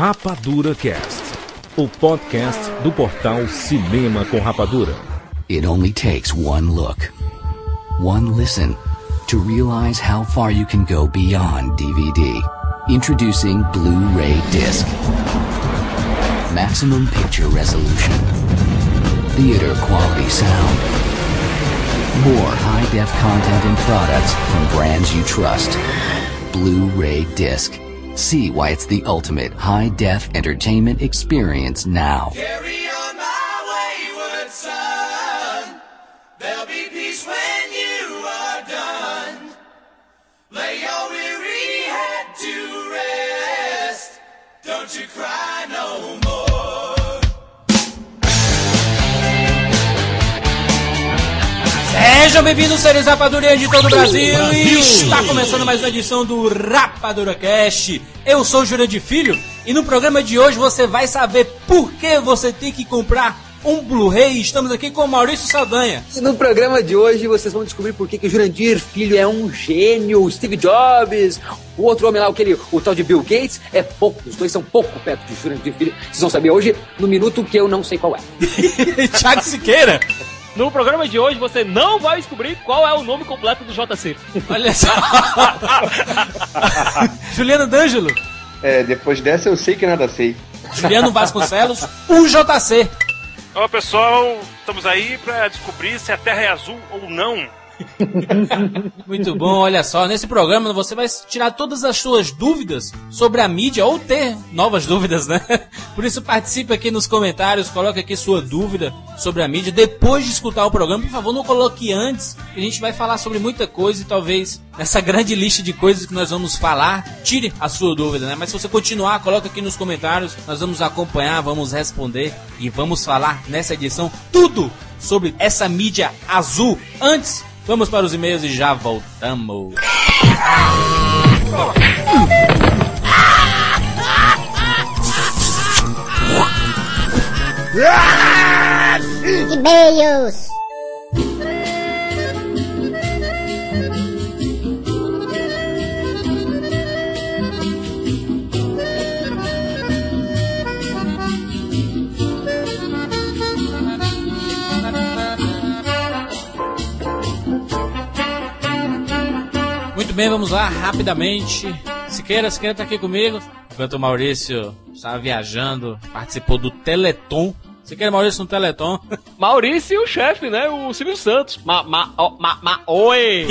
Rapadura Cast, o podcast do portal Cinema com Rapadura. It only takes one look, one listen to realize how far you can go beyond DVD. Introducing Blu-ray Disc. Maximum picture resolution. Theater quality sound. More high-def content and products from brands you trust. Blu-ray Disc. See why it's the ultimate high-def entertainment experience now. Sejam bem-vindos, seres rapadureiros de todo o Brasil. E está começando mais uma edição do Rapadura Cast. Eu sou o Jurandir Filho e no programa de hoje você vai saber por que você tem que comprar um Blu-ray. Estamos aqui com o Maurício Saldanha. E no programa de hoje vocês vão descobrir por que, que o Jurandir Filho é um gênio, o Steve Jobs, o outro homem lá, aquele, o tal de Bill Gates, é pouco, os dois são pouco perto de Jurandir Filho. Vocês vão saber hoje no minuto que eu não sei qual é. Thiago Siqueira. No programa de hoje você não vai descobrir qual é o nome completo do JC. Olha só. Juliano D'Angelo. É, depois dessa eu sei que nada sei. Juliano Vasconcelos. O JC. Olá pessoal, estamos aí para descobrir se a Terra é azul ou não. Muito bom, olha só, nesse programa você vai tirar todas as suas dúvidas sobre a mídia ou ter novas dúvidas, né? Por isso participe aqui nos comentários, coloque aqui sua dúvida sobre a mídia depois de escutar o programa. Por favor, não coloque antes, que a gente vai falar sobre muita coisa e talvez nessa grande lista de coisas que nós vamos falar, tire a sua dúvida, né? Mas se você continuar, coloque aqui nos comentários, nós vamos acompanhar, vamos responder e vamos falar nessa edição tudo sobre essa mídia azul. Antes, Vamos para os e-mails e já voltamos. E-mails. Bem, vamos lá, rapidamente. Siqueira, Siqueira tá aqui comigo. Enquanto o Maurício estava viajando, participou do Teleton. Siqueira Maurício no Teleton. Maurício e o chefe, né? O Silvio Santos. Ma, ma, ma, ma, oi!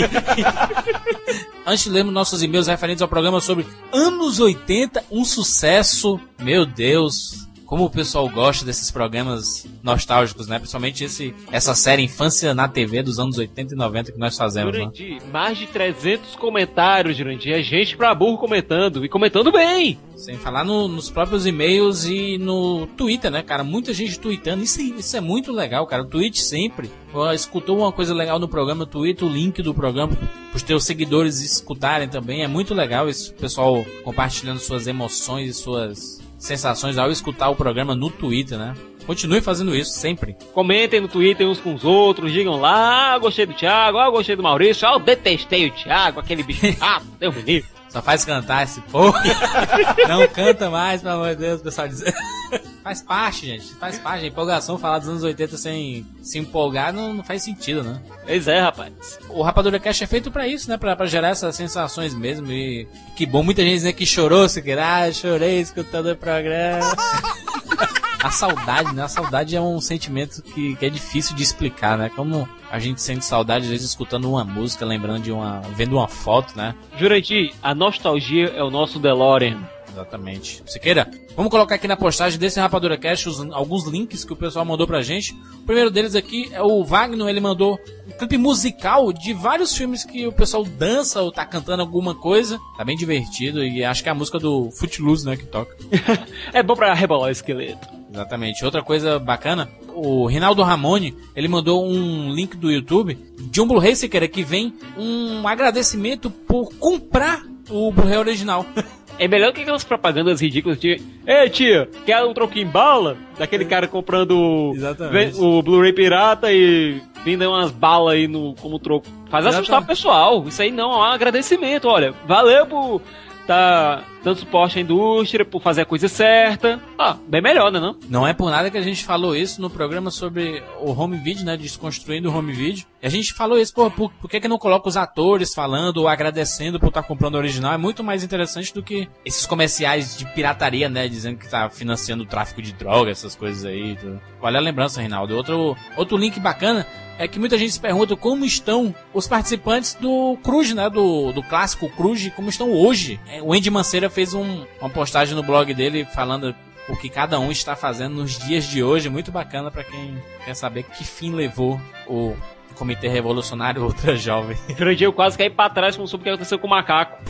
Antes de lermos nossos e-mails referentes ao programa sobre anos 80, um sucesso. Meu Deus, como o pessoal gosta desses programas nostálgicos, né? Principalmente esse, essa série Infância na TV dos anos 80 e 90 que nós fazemos. Né? Jurandir, mais de 300 comentários, Jurandir. É gente pra burro comentando. E comentando bem. Sem falar no- nos próprios e-mails e no Twitter, né, cara? Muita gente tweetando. Isso, isso é muito legal, cara. O tweet sempre. Escutou uma coisa legal no programa, tweet o link do programa para os teus seguidores escutarem também. É muito legal esse pessoal compartilhando suas emoções e suas sensações ao escutar o programa no Twitter, né? Continue fazendo isso sempre. Comentem no Twitter uns com os outros. Digam lá, ah, gostei do Thiago, ah, gostei do Maurício. Ah, eu detestei o Thiago, aquele bicho chato. Deus me livre. Só faz cantar esse povo. Não canta mais, pelo amor de Deus, o pessoal diz. faz parte, gente. Faz parte. A empolgação falar dos anos 80 sem se empolgar não, não faz sentido, né? Pois é, rapaz. O Rapadura Cash é feito pra isso, né? Pra, pra gerar essas sensações mesmo. E que bom, muita gente né, que chorou, se quer, ah, chorei escutando o programa. A saudade, né? A saudade é um sentimento que, que é difícil de explicar, né? Como a gente sente saudade, às vezes, escutando uma música, lembrando de uma. vendo uma foto, né? Jurandir, a nostalgia é o nosso DeLorean. Exatamente. Siqueira, vamos colocar aqui na postagem desse Rapadura Cash os- alguns links que o pessoal mandou pra gente. O primeiro deles aqui é o Wagner, ele mandou um clipe musical de vários filmes que o pessoal dança ou tá cantando alguma coisa. Tá bem divertido e acho que é a música do Footloose, né, que toca. É bom pra rebolar o esqueleto. Exatamente. Outra coisa bacana, o Rinaldo Ramone, ele mandou um link do YouTube de um Blu-ray, Siqueira, que vem um agradecimento por comprar o Blu-ray original. É melhor que aquelas propagandas ridículas de Ei tia, quer um troquinho em bala? Daquele cara comprando Exatamente. o Blu-ray pirata e vindo umas balas aí no, como troco. Faz assustar o Exatamente. pessoal. Isso aí não é um agradecimento. Olha, valeu por tá dando suporte à indústria, por fazer a coisa certa. Ah, bem melhor, né não? Não é por nada que a gente falou isso no programa sobre o home video, né? Desconstruindo o home video. E a gente falou isso, pô, por, por que, que não coloca os atores falando ou agradecendo por estar comprando o original? É muito mais interessante do que esses comerciais de pirataria, né? Dizendo que tá financiando o tráfico de drogas, essas coisas aí. Tudo. Olha a lembrança, Reinaldo. Outro, outro link bacana é que muita gente se pergunta como estão os participantes do Cruz, né? Do, do clássico Cruz, como estão hoje. É, O Andy Manceira fez um, uma postagem no blog dele falando o que cada um está fazendo nos dias de hoje. Muito bacana para quem quer saber que fim levou o Comitê Revolucionário Ultra Jovem. Jurandir, eu quase caí pra trás quando soube o que aconteceu com o macaco.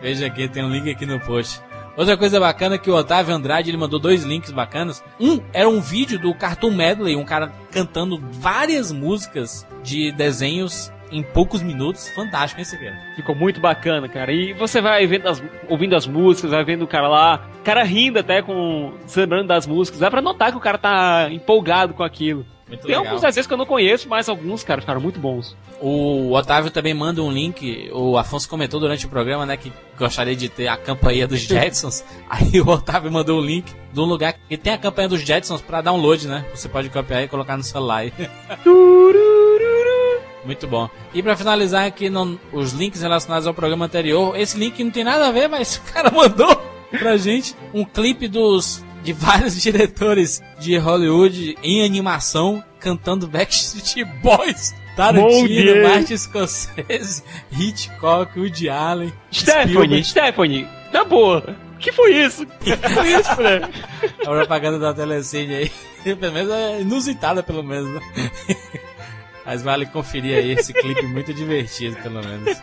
Veja aqui, tem um link aqui no post. Outra coisa bacana é que o Otávio Andrade ele mandou dois links bacanas. Um era um vídeo do Cartoon Medley, um cara cantando várias músicas de desenhos em poucos minutos. Fantástico, hein, Siqueira? Ficou muito bacana, cara. E você vai vendo as- ouvindo as músicas, vai vendo o cara lá, o cara rindo até com. se lembrando das músicas. Dá pra notar que o cara tá empolgado com aquilo. Muito Tem legal. alguns desenhos que eu não conheço, mas alguns, cara, ficaram muito bons. O Otávio também manda um link. O Afonso comentou durante o programa, né, que gostaria de ter a campanha dos Jetsons. Aí o Otávio mandou o link de um lugar que tem a campanha dos Jetsons pra download, né? Você pode copiar e colocar no celular. aí. Muito bom. E pra finalizar aqui no- os links relacionados ao programa anterior, esse link não tem nada a ver, mas o cara mandou pra gente um clipe dos de vários diretores de Hollywood em animação cantando Backstreet Boys. Tarantino. Martin Scorsese, Hitchcock, Woody Allen, Stephanie, Spielberg. Stephanie, na boa. O que foi isso? O que foi isso, mulher? A propaganda da Telecine aí. Pelo menos é inusitada, pelo menos. né? Mas vale conferir aí esse clipe muito divertido, pelo menos.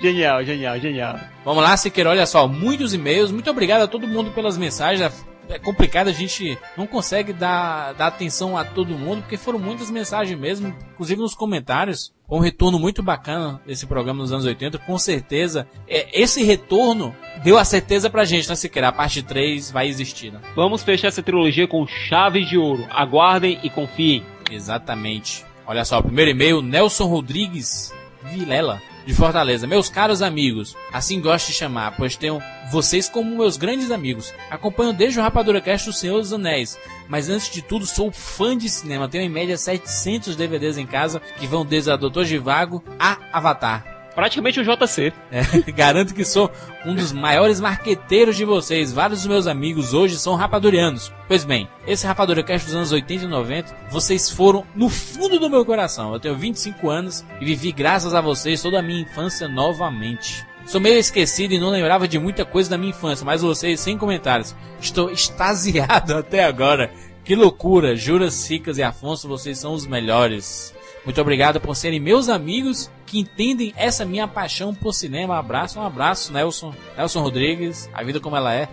Genial, genial, genial. Vamos lá, Siqueira, olha só, muitos e-mails. Muito obrigado a todo mundo pelas mensagens. É complicado, a gente não consegue dar, dar atenção a todo mundo, porque foram muitas mensagens mesmo, inclusive nos comentários. Foi um retorno muito bacana desse programa nos anos 80, com certeza. É, esse retorno deu a certeza pra gente, né, Siqueira? A parte 3 vai existir, né? Vamos fechar essa trilogia com chave de ouro. Aguardem e confiem. Exatamente. Olha só, o primeiro e-mail, Nelson Rodrigues Vilela, de Fortaleza. Meus caros amigos, assim gosto de chamar, pois tenho vocês como meus grandes amigos. Acompanho desde o Rapadura Cast do Senhor dos Anéis, mas antes de tudo sou fã de cinema. Tenho em média 700 DVDs em casa, que vão desde a Doutor Givago a Avatar. Praticamente o JC. É, garanto que sou um dos maiores marqueteiros de vocês. Vários dos meus amigos hoje são rapadurianos. Pois bem, esse Rapadura Cast dos anos 80 e 90, vocês foram no fundo do meu coração. Eu tenho 25 anos e vivi graças a vocês toda a minha infância novamente. Sou meio esquecido e não lembrava de muita coisa da minha infância, mas vocês, sem comentários, estou extasiado até agora. Que loucura, Juras, Cicas e Afonso, vocês são os melhores. Muito obrigado por serem meus amigos que entendem essa minha paixão por cinema. Abraço, um abraço, Nelson. Nelson Rodrigues, a vida como ela é.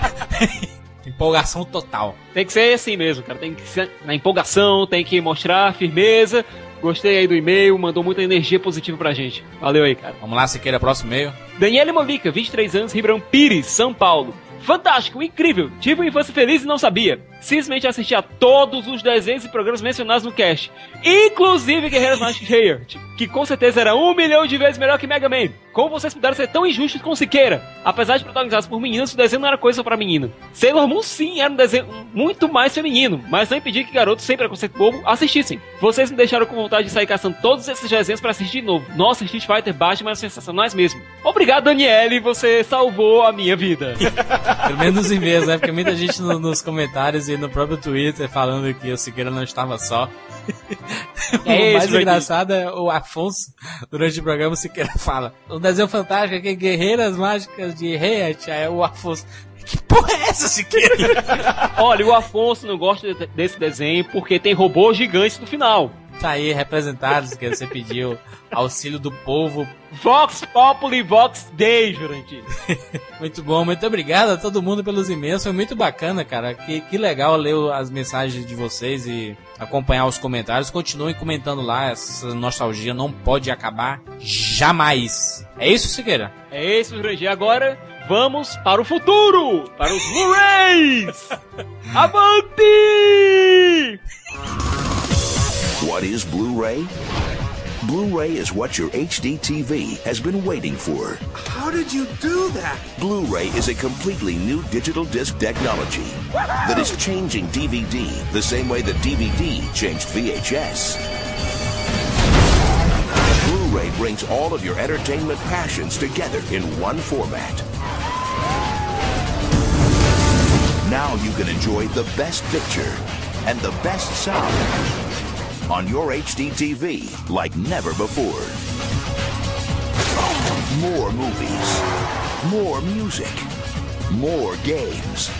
Empolgação total. Tem que ser assim mesmo, cara. Tem que ser na empolgação, tem que mostrar firmeza. Gostei aí do e-mail, mandou muita energia positiva pra gente. Valeu aí, cara. Vamos lá, Siqueira, próximo e-mail. Daniele Molica, 23 anos, Ribeirão Pires, São Paulo. Fantástico, incrível. Tive uma infância feliz e não sabia. Simplesmente assisti a todos os desenhos e programas mencionados no cast. Inclusive Guerreiros Mágicos de Heart, que com certeza era um milhão de vezes melhor que Mega Man. Como vocês puderam ser tão injustos com Siqueira? Apesar de protagonizados por meninas, o desenho não era coisa só pra menina. Sailor Moon sim era um desenho muito mais feminino, mas não impedia que garotos sem preconceito bobo assistissem. Vocês me deixaram com vontade de sair caçando todos esses desenhos pra assistir de novo. Nossa, Street Fighter Batman é sensacionais mesmo. Obrigado, Daniele, você salvou a minha vida. Pelo menos nos e-mails, né? Porque muita gente no- nos comentários e no próprio Twitter falando que o Siqueira não estava só. É o mais engraçado é o Afonso, durante o programa, o Siqueira fala: O desenho fantástico aqui, Guerreiras Mágicas de Heat. Aí o Afonso. Que porra é essa, Siqueira? Olha, o Afonso não gosta de- desse desenho porque tem robôs gigantes no final. Tá aí representados que você pediu auxílio do povo. Vox Populi Vox Dei, Jurandir. Muito bom, muito obrigado a todo mundo pelos e-mails. Foi muito bacana, cara. Que, que legal ler as mensagens de vocês e acompanhar os comentários. Continuem comentando lá. Essa nostalgia não pode acabar jamais. É isso, Siqueira? É isso, Jurandir. Agora vamos para o futuro! Para os Blu-rays! Avante! What is Blu ray? Blu-ray is what your HD TV has been waiting for. How did you do that? Blu-ray is a completely new digital disc technology that is changing DVD the same way that DVD changed VHS. Blu-ray brings all of your entertainment passions together in one format. Now you can enjoy the best picture and the best sound on your HD TV like never before. More movies, more music, more games,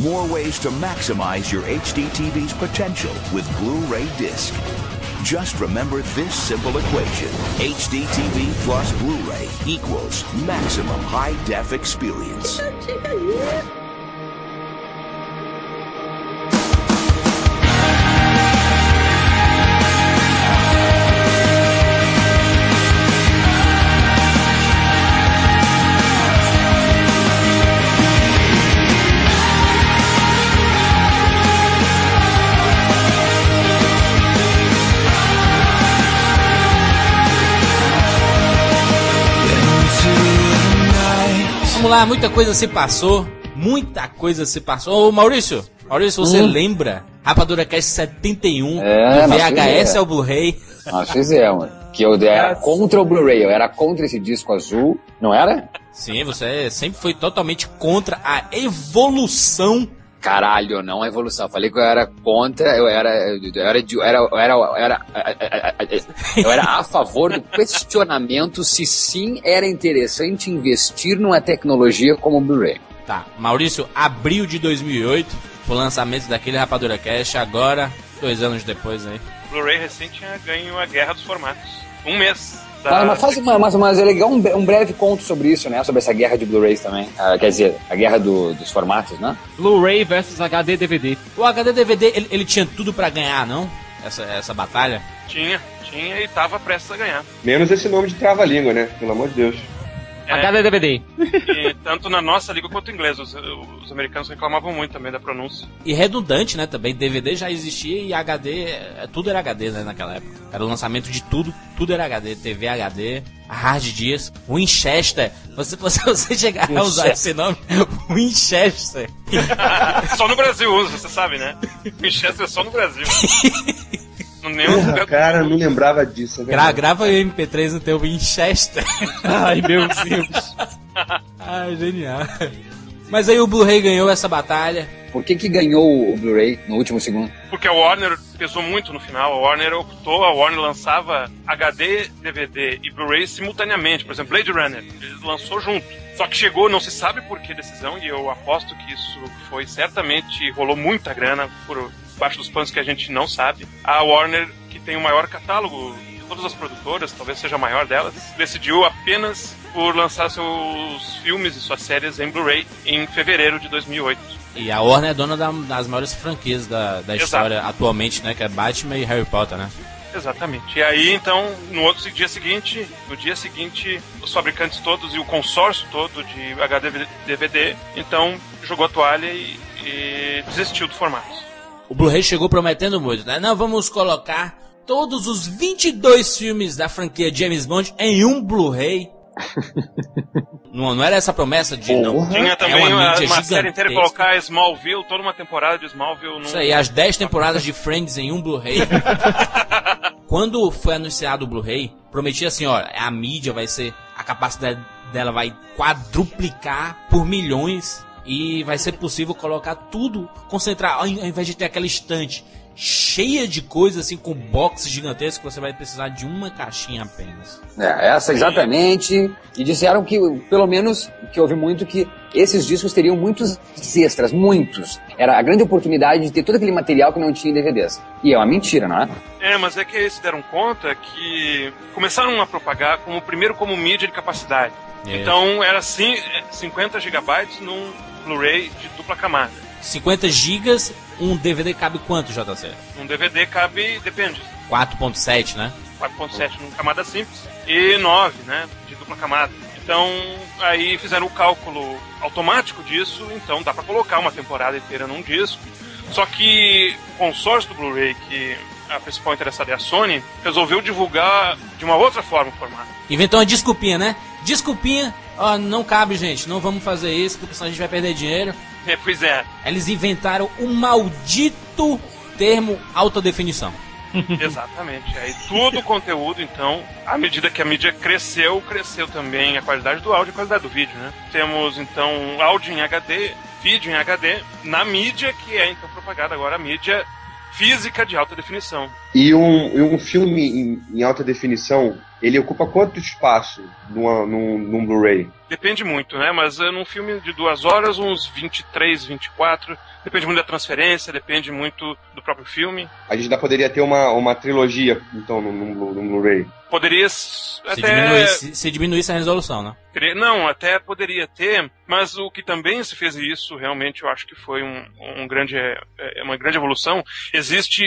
more ways to maximize your HD TV's potential with Blu-ray disc. Just remember this simple equation. HD TV plus Blu-ray equals maximum high def experience. Lá, muita coisa se passou. Muita coisa se passou. Ô Maurício, Maurício, você Hum. lembra? Rapadura Cast 71, É, do VHS ao Blu-ray. Nós fizemos. Que eu era contra o Blu-ray, eu era contra esse disco azul, não era? Sim, você sempre foi totalmente contra a evolução. Caralho, não a evolução. Falei que eu era contra, eu era. Eu era, eu era, eu era, eu era, eu era a favor do questionamento se sim era interessante investir numa tecnologia como o Blu-ray. Tá, Maurício, abril de 2008, o lançamento daquele Rapadura Cast, agora, dois anos depois aí. Blu-ray recente tinha ganho a guerra dos formatos. Um mês. Da- Mas, mas faz uma, mas, mas é legal um, um breve conto sobre isso, né? Sobre essa guerra de Blu-rays também. Ah, quer dizer, a guerra do- dos formatos, né? Blu-ray versus HD DVD. O HD DVD, ele, ele tinha tudo pra ganhar, não? Essa, essa batalha? Tinha, tinha e tava prestes a ganhar. Menos esse nome de trava-língua, né? Pelo amor de Deus. É, HD DVD. e tanto na nossa língua quanto em inglês. Os, os americanos reclamavam muito também da pronúncia. E redundante, né? Também DVD já existia e HD, é, tudo era HD, né? Naquela época. Era o lançamento de tudo, tudo era HD. TV HD, a Hard Disk, Winchester. Você, você, você chegar a usar Winchester. esse nome? Winchester. só no Brasil usa, você sabe, né? Winchester é só no Brasil. No Porra, lugar. cara, não lembrava disso. é Gra grava o MP3 no teu Winchester. Ai, meu Deus. Ai, genial. Mas aí o Blu-ray ganhou essa batalha. Por que que ganhou o Blu-ray no último segundo? Porque a Warner pesou muito no final. A Warner optou, a Warner lançava HD, DVD e Blu-ray simultaneamente. Por exemplo, Blade Runner, ele lançou junto. Só que chegou, não se sabe por que decisão, e eu aposto que isso foi certamente, rolou muita grana por baixo dos panos que a gente não sabe. A Warner, que tem o maior catálogo de todas as produtoras, talvez seja a maior delas, decidiu apenas por lançar seus filmes e suas séries em Blu-ray em fevereiro de 2008. E a Warner é dona da- das maiores franquias da, da Exato. história atualmente, né? Que é Batman e Harry Potter, né? Exatamente. E aí, então, no outro dia seguinte, no dia seguinte, os fabricantes todos e o consórcio todo de HD DVD, então, jogou a toalha e, e desistiu do formato. O Blu-ray chegou prometendo muito, né? Não, vamos colocar todos os 22 filmes da franquia James Bond em um Blu-ray. não, não era essa a promessa de não. Tinha é também uma uma, mídia uma série inteira colocar Smallville, toda uma temporada de Smallville num... Isso aí, as 10 temporadas de Friends em um Blu-ray. Quando foi anunciado o Blu-ray, prometia assim, ó, a mídia vai ser, a capacidade dela vai quadruplicar por milhões e vai ser possível colocar tudo, concentrar, ao in- ao invés de ter aquela estante cheia de coisas assim com boxes gigantescos, você vai precisar de uma caixinha apenas. É, essa exatamente. E disseram que, pelo menos, que houve muito que esses discos teriam muitos extras, muitos. Era a grande oportunidade de ter todo aquele material que não tinha em DVDs. E é uma mentira, não é? É, mas é que eles se deram conta que começaram a propagar como primeiro como mídia de capacidade. Isso. Então era assim, 50 gigabytes num Blu-ray de dupla camada. 50 gigas, um DVD cabe quanto, JC? Um DVD cabe, depende, 4.7, né? 4.7 numa camada simples e 9, né, de dupla camada. Então, aí fizeram o cálculo automático disso, então dá para colocar uma temporada inteira num disco. Só que o consórcio do Blu-ray que a principal interessada é a Sony, resolveu divulgar de uma outra forma o formato. Inventou uma desculpinha, né? Desculpinha, ó, não cabe, gente, não vamos fazer isso, porque senão a gente vai perder dinheiro. É, pois é, Eles inventaram o maldito termo alta definição. exatamente. Aí tudo o conteúdo, então, à medida que a mídia cresceu, cresceu também a qualidade do áudio e a qualidade do vídeo, né? Temos, então, áudio em HD, vídeo em HD, na mídia que é, então, propagada agora a mídia física de alta definição. E um, e um filme em, em alta definição, ele ocupa quanto espaço numa, num, num Blu-ray? Depende muito, né? Mas é, num filme de duas horas, uns 23, 24. Depende muito da transferência, depende muito do próprio filme. A gente ainda poderia ter uma, uma trilogia, então, num, num, num Blu-ray. Poderia Se, até. diminuísse, se diminuísse a resolução, né? Não, até poderia ter, mas o que também se fez isso, realmente eu acho que foi um, um grande, é, é uma grande evolução. Existe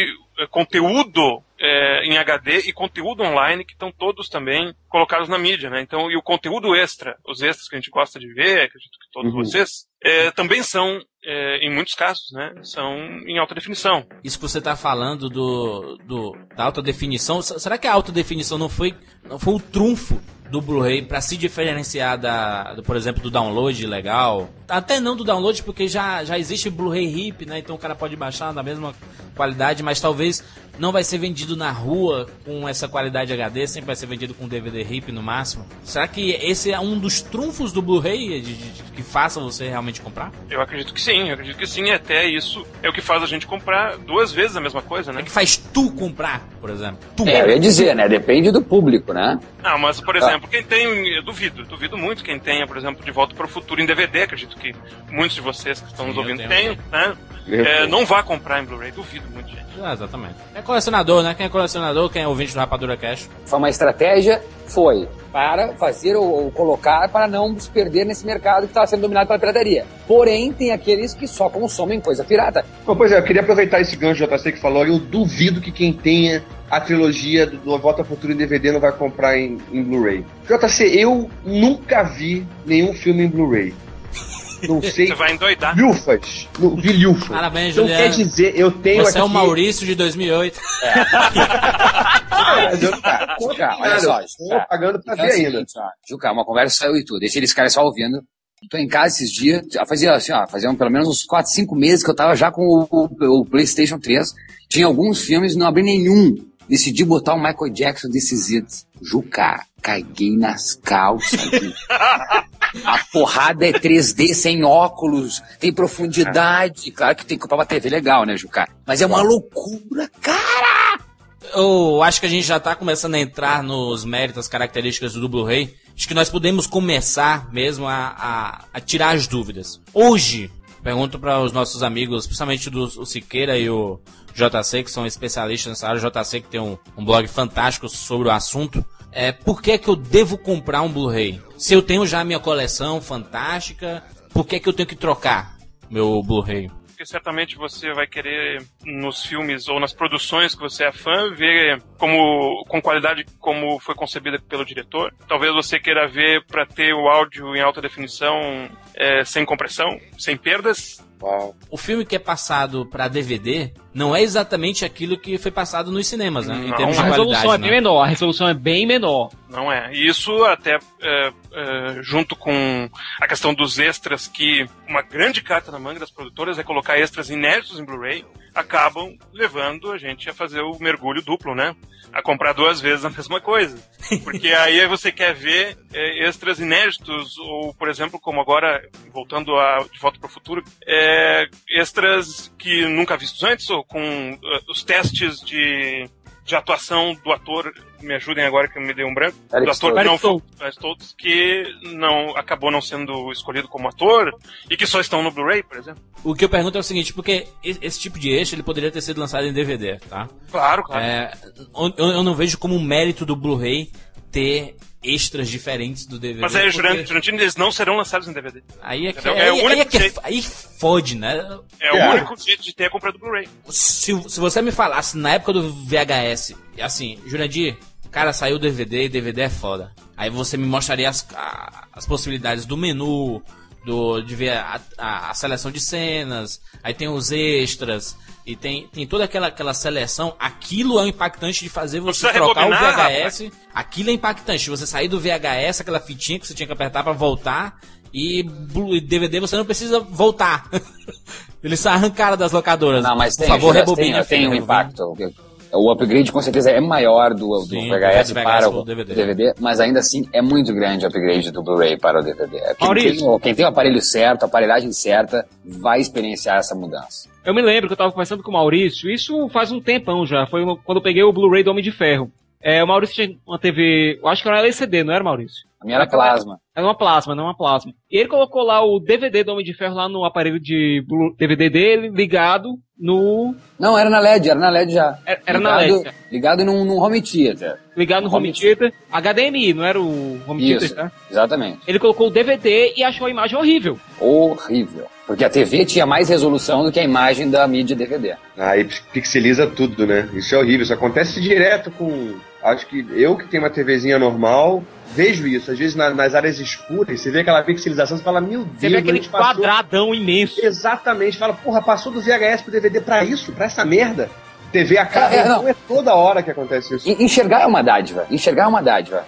conteúdo é, em HD e conteúdo online que estão todos também colocados na mídia, né? Então, e o conteúdo extra, os extras que a gente gosta de ver, acredito que todos Uhum. vocês, é, também são, é, em muitos casos, né? São em alta definição. Isso que você tá falando do, do da alta definição, será que a alta definição não foi não foi o trunfo do Blu-ray para se diferenciar da, do, por exemplo, do download legal? Até não do download, porque já, já existe Blu-ray RIP, né? Então o cara pode baixar na mesma qualidade, mas talvez não vai ser vendido na rua com essa qualidade HD, sempre vai ser vendido com DVD RIP no máximo. Será que esse é um dos trunfos do Blu-ray que faça você realmente comprar? Eu acredito que sim, eu acredito que sim, e até isso é o que faz a gente comprar duas vezes a mesma coisa, né? É que faz tu comprar, por exemplo. Tu. É, eu ia dizer, né? Depende do público, né? Ah, mas, por exemplo, quem tem, eu duvido, duvido muito quem tenha, por exemplo, De Volta para o Futuro em DVD, acredito que muitos de vocês que estão Sim, nos ouvindo tenham, né? Eu É, não vá comprar em Blu-ray, duvido muito, gente. Ah, exatamente. É colecionador, né? Quem é colecionador, quem é ouvinte do Rapadura Cash. Foi uma estratégia, foi para fazer ou, ou colocar para não se perder nesse mercado que estava sendo dominado pela pirataria. Porém, tem aqueles que só consomem coisa pirata. Bom, pois é, eu queria aproveitar esse gancho JC que falou, eu duvido que quem tenha a trilogia do, do Volta ao Futuro em DVD não vai comprar em, em Blu-ray. JC, eu nunca vi nenhum filme em Blu-ray. Não sei. Você vai endoidar. Vilfas. Não, vi Vilfas. Parabéns, Então Juliano. quer dizer, eu tenho Você é o aqui- Maurício de 2008. Ah, mas eu não tô Juca, olha só, Juca. pagando pra Então é ver ainda. seguinte, ó, Juca, uma conversa saiu e tudo. Deixa eles caras só ouvindo. Tô em casa esses dias, já fazia assim, ó, fazia pelo menos uns 4, 5 meses que eu tava já com o, o- o PlayStation 3. Tinha alguns filmes, não abri nenhum. Decidi botar o Michael Jackson desses idos. Juca, caguei nas calças. A porrada é 3D sem óculos, tem profundidade. Claro que tem que comprar uma TV legal, né, Juca? Mas é uma loucura, cara! Eu acho que a gente já tá começando a entrar nos méritos, as características do Blu-ray. Acho que nós podemos começar mesmo a, a- a tirar as dúvidas. Hoje, pergunto para os nossos amigos, principalmente do o Siqueira e o JC, que são especialistas nessa área, JC que tem um, um blog fantástico sobre o assunto. É, por que, que eu devo comprar um Blu-ray? Se eu tenho já a minha coleção fantástica, por que, que eu tenho que trocar meu Blu-ray? Porque certamente você vai querer, nos filmes ou nas produções que você é fã, ver como, com qualidade como foi concebida pelo diretor. Talvez você queira ver para ter o áudio em alta definição, é, sem compressão, sem perdas. Uau. o filme que é passado pra DVD não é exatamente aquilo que foi passado nos cinemas, né? Em Não, termos a de A resolução é bem né? menor, a resolução é bem menor. Não é. E isso até é, é, junto com a questão dos extras, que uma grande carta na manga das produtoras é colocar extras inéditos em Blu-ray, acabam levando a gente a fazer o mergulho duplo, né? A comprar duas vezes a mesma coisa. Porque aí você quer ver é, extras inéditos, ou, por exemplo, como agora, voltando a De Volta para o Futuro, é, extras que nunca vistos antes, ou com eh, os testes de, de atuação do ator, me ajudem agora que eu me dei um branco, Eric do ator Stoltz. que não Stoltz, que não, acabou não sendo escolhido como ator, e que só estão no Blu-ray, por exemplo. O que eu pergunto é o seguinte, porque esse tipo de eixo ele poderia ter sido lançado em DVD, tá? Claro, claro. É, eu, eu não vejo como um mérito do Blu-ray ter extras diferentes do DVD. Mas aí, porque Jurandir, Jurandir, eles não serão lançados em DVD. Aí é que, aí, É o aí único é que jeito. aí fode, né? É o É. único jeito de ter comprado Blu-ray. Se, se você me falasse na época do VHS, e assim, Jurandir, cara, saiu DVD e DVD é foda. Aí você me mostraria as, as possibilidades do menu, do, de ver a, a, a seleção de cenas, aí tem os extras, e tem, tem toda aquela, aquela seleção. Aquilo é impactante de fazer você trocar o VHS. Aquilo é impactante. Você sair do VHS, aquela fitinha que você tinha que apertar pra voltar, e DVD você não precisa voltar. Eles arrancaram das locadoras. Não, mas Por tem, favor, rebobina. tem, tem um impacto. O upgrade com certeza é maior do, do Sim, VHS, do VHS para pro o DVD. DVD. mas ainda assim é muito grande o upgrade do Blu-ray para o DVD. Quem Maurício. tem, o- quem tem o aparelho certo, a aparelhagem certa, vai experienciar essa mudança. Eu me lembro que eu tava conversando com o Maurício, isso faz um tempão já, foi quando eu peguei o Blu-ray do Homem de Ferro. É, o Maurício tinha uma TV, eu acho que era LCD, não era, Maurício? A minha era plasma. Era uma plasma, não uma plasma. E ele colocou lá o DVD do Homem de Ferro lá no aparelho de DVD dele, ligado no. Não, era na LED, era na LED já. Era, era na ligado, LED. Ligado num, num home theater. Ligado no home Home theater. HDMI, não era o home Isso, theater, tá? exatamente. Ele colocou o DVD e achou a imagem horrível. Horrível. Porque a TV tinha mais resolução do que a imagem da mídia DVD. Aí pixeliza tudo, né? Isso é horrível. Isso acontece direto com. Acho que eu que tenho uma TVzinha normal, vejo isso. Às vezes na- nas áreas escuras, você vê aquela pixelização, você fala, meu Deus, Você vê a aquele passou- quadradão imenso. Exatamente, fala, porra, passou do VHS pro DVD pra isso, pra essa merda. TV a cada É, é, não. é toda hora que acontece isso. Enxergar é uma dádiva. Enxergar é uma dádiva.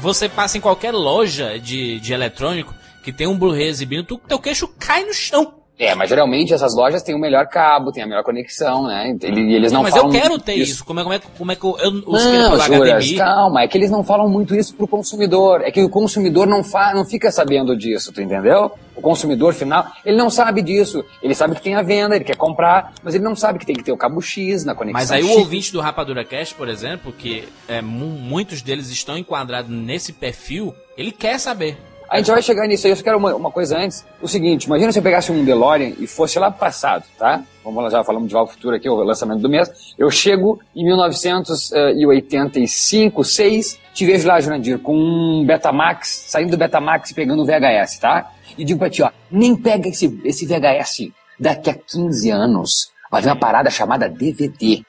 Você passa em qualquer loja de, de eletrônico que tem um Blu-ray exibindo, tu, teu queixo cai no chão. É, mas geralmente essas lojas têm o melhor cabo, têm a melhor conexão, né? E eles não mas eu falam quero muito ter disso. isso. Como é, como é, como é que eu, eu os quero Não, Juras, HDMI? calma, é que eles não falam muito isso pro consumidor. É que o consumidor não, fa não fica sabendo disso, tu entendeu? O consumidor final, ele não sabe disso. Ele sabe que tem a venda, ele quer comprar, mas ele não sabe que tem que ter o cabo X na conexão Mas aí X. o ouvinte do Rapadura Cast, por exemplo, que é, mu- muitos deles estão enquadrados nesse perfil, ele quer saber. A gente vai chegar nisso aí, eu só quero uma, uma coisa antes. O seguinte, imagina se eu pegasse um DeLorean e fosse lá passado, tá? Vamos lá, já falamos de ao Futuro aqui, o lançamento do mês. Eu chego em 1985, 6, te vejo lá, Jurandir, com um Betamax, saindo do Betamax e pegando um VHS, tá? E digo pra ti, ó, nem pega esse, esse VHS. Daqui a 15 anos vai vir uma parada chamada DVD.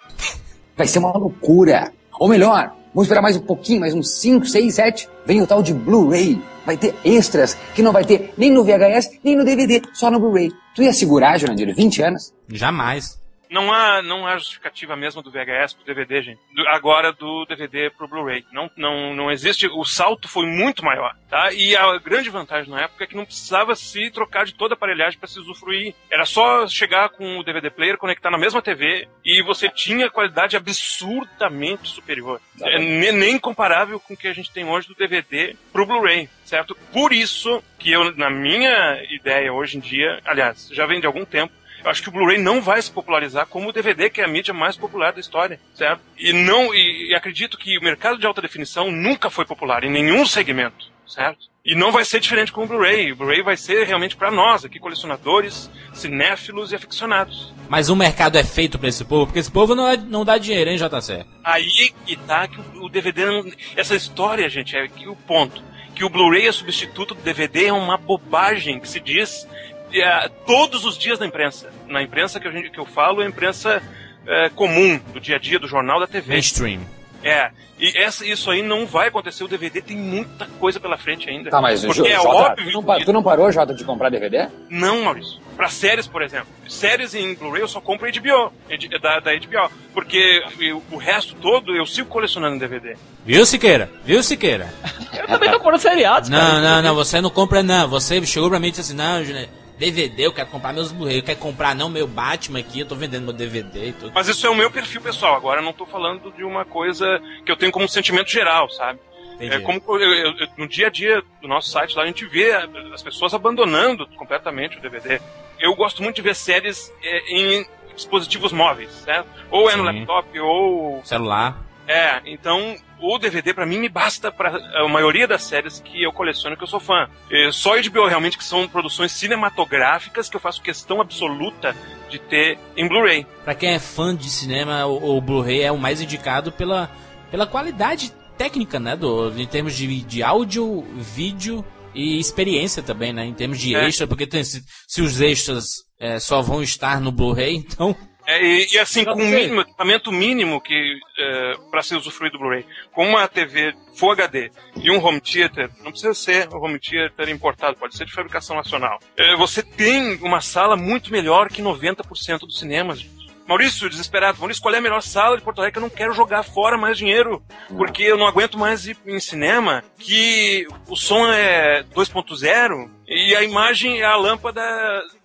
Vai ser uma loucura. Ou melhor, vamos esperar mais um pouquinho, mais uns 5, 6, 7. Vem o tal de Blu-ray. Vai ter extras que não vai ter nem no VHS, nem no DVD, só no Blu-ray. Tu ia segurar, Jurandir, 20 anos? Jamais. Não há, não há justificativa mesmo do VHS pro DVD, gente. Do- agora do DVD pro Blu-ray. Não, não, não existe. O salto foi muito maior, tá? E a grande vantagem na época é que não precisava se trocar de toda a aparelhagem para se usufruir. Era só chegar com o DVD player, conectar na mesma TV e você tinha qualidade absurdamente superior. É ne- nem comparável com o que a gente tem hoje do DVD pro Blu-ray, certo? Por isso que eu, na minha ideia hoje em dia, aliás, já vem de algum tempo, eu acho que o Blu-ray não vai se popularizar como o DVD, que é a mídia mais popular da história, certo? E não e, e acredito que o mercado de alta definição nunca foi popular em nenhum segmento, certo? E não vai ser diferente com o Blu-ray. O Blu-ray vai ser realmente para nós, aqui colecionadores, cinéfilos e aficionados. Mas o mercado é feito pra esse povo, porque esse povo não, é- não dá dinheiro, hein, JC? Aí que tá que o, o DVD. não- Essa história, gente, é que o ponto. Que o Blu-ray é substituto do DVD é uma bobagem que se diz é, todos os dias na imprensa. Na imprensa que, a gente, que eu falo é a imprensa é, comum, do dia a dia, do jornal, da TV. Mainstream. É. E essa, isso aí não vai acontecer. O DVD tem muita coisa pela frente ainda. Tá, mas Porque Ju- é Jota, óbvio. tu, não, tu não parou, Jota, de comprar DVD? Não, Maurício. Pra séries, por exemplo. Séries em Blu-ray eu só compro HBO, da, da HBO. Porque eu- o resto todo eu sigo colecionando em DVD. Viu, Siqueira? Viu, Siqueira? Eu também tô comprando seriados, cara. Não, não, não, você não compra, não. Você chegou pra mim e disse assim, não, Júnior, DVD, eu quero comprar meus Blu-ray, eu quero comprar não meu Batman aqui, eu tô vendendo meu DVD e tudo. Mas isso é o meu perfil pessoal. Agora eu não tô falando de uma coisa que eu tenho como sentimento geral, sabe? Entendi. É como eu- eu- eu- no dia a dia do nosso site lá a gente vê as pessoas abandonando completamente o DVD. Eu gosto muito de ver séries é, em dispositivos móveis, certo? Ou é no Sim. laptop ou Celular. É, então o DVD pra mim me basta para a maioria das séries que eu coleciono que eu sou fã. É, só HBO realmente que são produções cinematográficas que eu faço questão absoluta de ter em Blu-ray. Pra quem é fã de cinema, o, o Blu-ray é o mais indicado pela, pela qualidade técnica, né? Do, em termos de, de áudio, vídeo e experiência também, né? Em termos de É. extra, porque tem- se, se os extras é, só vão estar no Blu-ray, então É, e, e assim, com o mínimo, equipamento mínimo que é, para ser usufruído do Blu-ray, com uma TV Full HD e um home theater, não precisa ser um home theater importado, pode ser de fabricação nacional. É, você tem uma sala muito melhor que 90% dos cinemas. gente. Maurício, desesperado, Maurício, qual é a melhor sala de Porto Alegre? Eu não quero jogar fora mais dinheiro, porque eu não aguento mais ir em cinema, que o som é 2.0 e a imagem é a lâmpada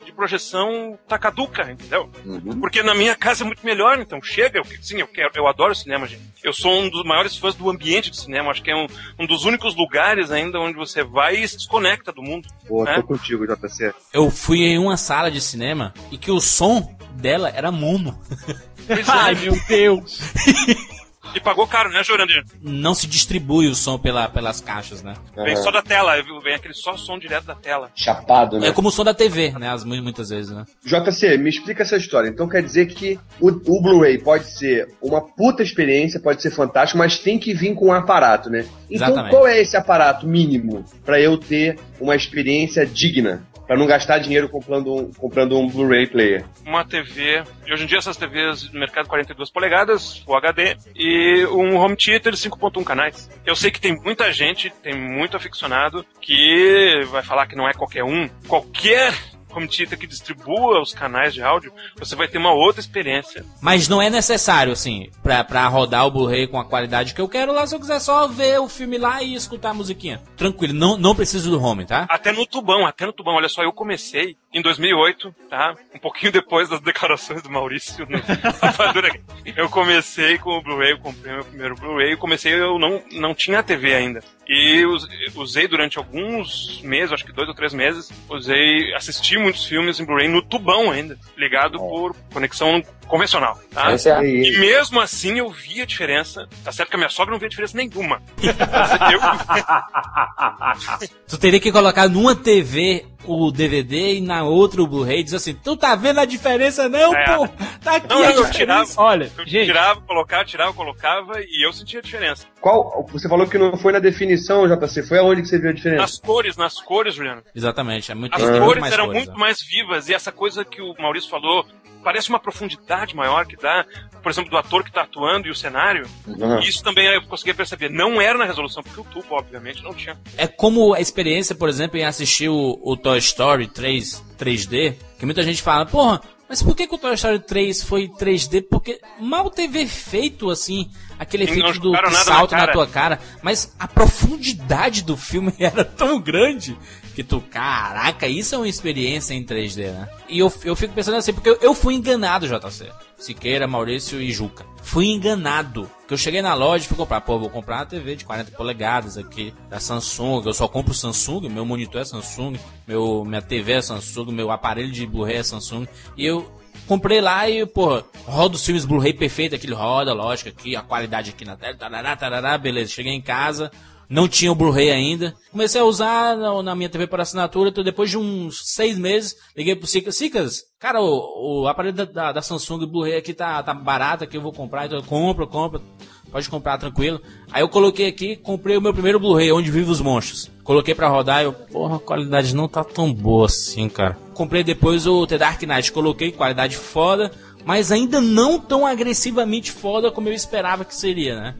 de projeção tá caduca, entendeu? Porque na minha casa é muito melhor, então chega, eu, sim, eu quero, eu adoro cinema, gente. Eu sou um dos maiores fãs do ambiente de cinema, acho que é um, um dos únicos lugares ainda onde você vai e se desconecta do mundo. Pô, né? tô contigo, JC. Eu fui em uma sala de cinema e que o som dela era mono. Pois é. Ai, meu Deus. E pagou caro, né, Jurandir? Não se distribui o som pela, pelas caixas, né? Vem só da tela, viu? vem aquele só som direto da tela. Chapado, né? É como o som da TV, né? As, mu- muitas vezes, né? JC, me explica essa história. Então quer dizer que o, o Blu-ray pode ser uma puta experiência, pode ser fantástico, mas tem que vir com um aparato, né? Então Exatamente. qual é esse aparato mínimo pra eu ter uma experiência digna? Pra não gastar dinheiro comprando um, comprando um Blu-ray player. Uma TV, e hoje em dia essas TVs no mercado 42 polegadas, Full HD, e um home theater de 5.1 canais. Eu sei que tem muita gente, tem muito aficionado, que vai falar que não é qualquer um. Qualquer theater que distribua os canais de áudio, você vai ter uma outra experiência. Mas não é necessário, assim, pra, pra rodar o Blu-ray com a qualidade que eu quero lá, se eu quiser só ver o filme lá e escutar a musiquinha. Tranquilo, não, não preciso do home, tá? Até no tubão, até no tubão. Olha só, eu comecei em 2008, tá? Um pouquinho depois das declarações do Maurício no. Eu comecei com o Blu-ray, eu comprei meu primeiro Blu-ray, eu comecei, eu não, não tinha TV ainda. E us- usei durante alguns meses, acho que dois ou três meses, usei, assisti muitos filmes em Blu-ray no tubão ainda, ligado por conexão convencional, tá? Esse é- E mesmo assim eu vi a diferença. Tá certo que a minha sogra não via diferença nenhuma. Eu, Tu teria que colocar numa TV o DVD e na outra o Blu-ray e dizer assim, tu tá vendo a diferença não, É. pô? Tá aqui Não, a eu diferença. tirava, Olha, eu gente, tirava, colocava, tirava, colocava e eu sentia a diferença. Qual? Você falou que não foi na definição, JC. Foi aonde que você viu a diferença? Nas cores, nas cores, Juliano. Exatamente, é muito As muito cores mais eram cores, muito né? mais vivas e essa coisa que o Maurício falou parece uma profundidade maior que dá, por exemplo, do ator que tá atuando e o cenário. Uhum. Isso também eu conseguia perceber. Não era na resolução, porque o tubo, obviamente, não tinha. É como a experiência, por exemplo, em assistir o, o Toy Story 3 3D, que muita gente fala, porra, mas por que, que o Toy Story 3 foi 3D? Porque mal teve efeito, assim, aquele Sim, efeito do na salto na, cara. tua cara, mas a profundidade do filme era tão grande que tu, caraca, isso é uma experiência em 3D, né? E eu, eu fico pensando assim, porque eu, eu fui enganado, JC. Siqueira, Maurício e Juca. Fui enganado. Que eu cheguei na loja e fui comprar. Pô, vou comprar uma TV de 40 polegadas aqui, da Samsung. Eu só compro Samsung, meu monitor é Samsung, meu, minha TV é Samsung, meu aparelho de Blu-ray é Samsung. E eu comprei lá e, pô, roda os filmes Blu-ray perfeito, aquele roda, lógico, aqui, a qualidade aqui na tela, tarará, tarará, beleza. Cheguei em casa, não tinha o Blu-ray ainda. Comecei a usar na, na minha TV por assinatura. Então, depois de uns seis meses, liguei pro Cicas. Cicas, cara, o, o aparelho da, da, da Samsung Blu-ray aqui tá, tá barato, aqui eu vou comprar. Então, eu compro, compro. Pode comprar tranquilo. Aí eu coloquei aqui, comprei o meu primeiro Blu-ray, Onde Vive os Monstros. Coloquei pra rodar e eu, porra, a qualidade não tá tão boa assim, cara. Comprei depois o The Dark Knight, coloquei qualidade foda, mas ainda não tão agressivamente foda como eu esperava que seria, né?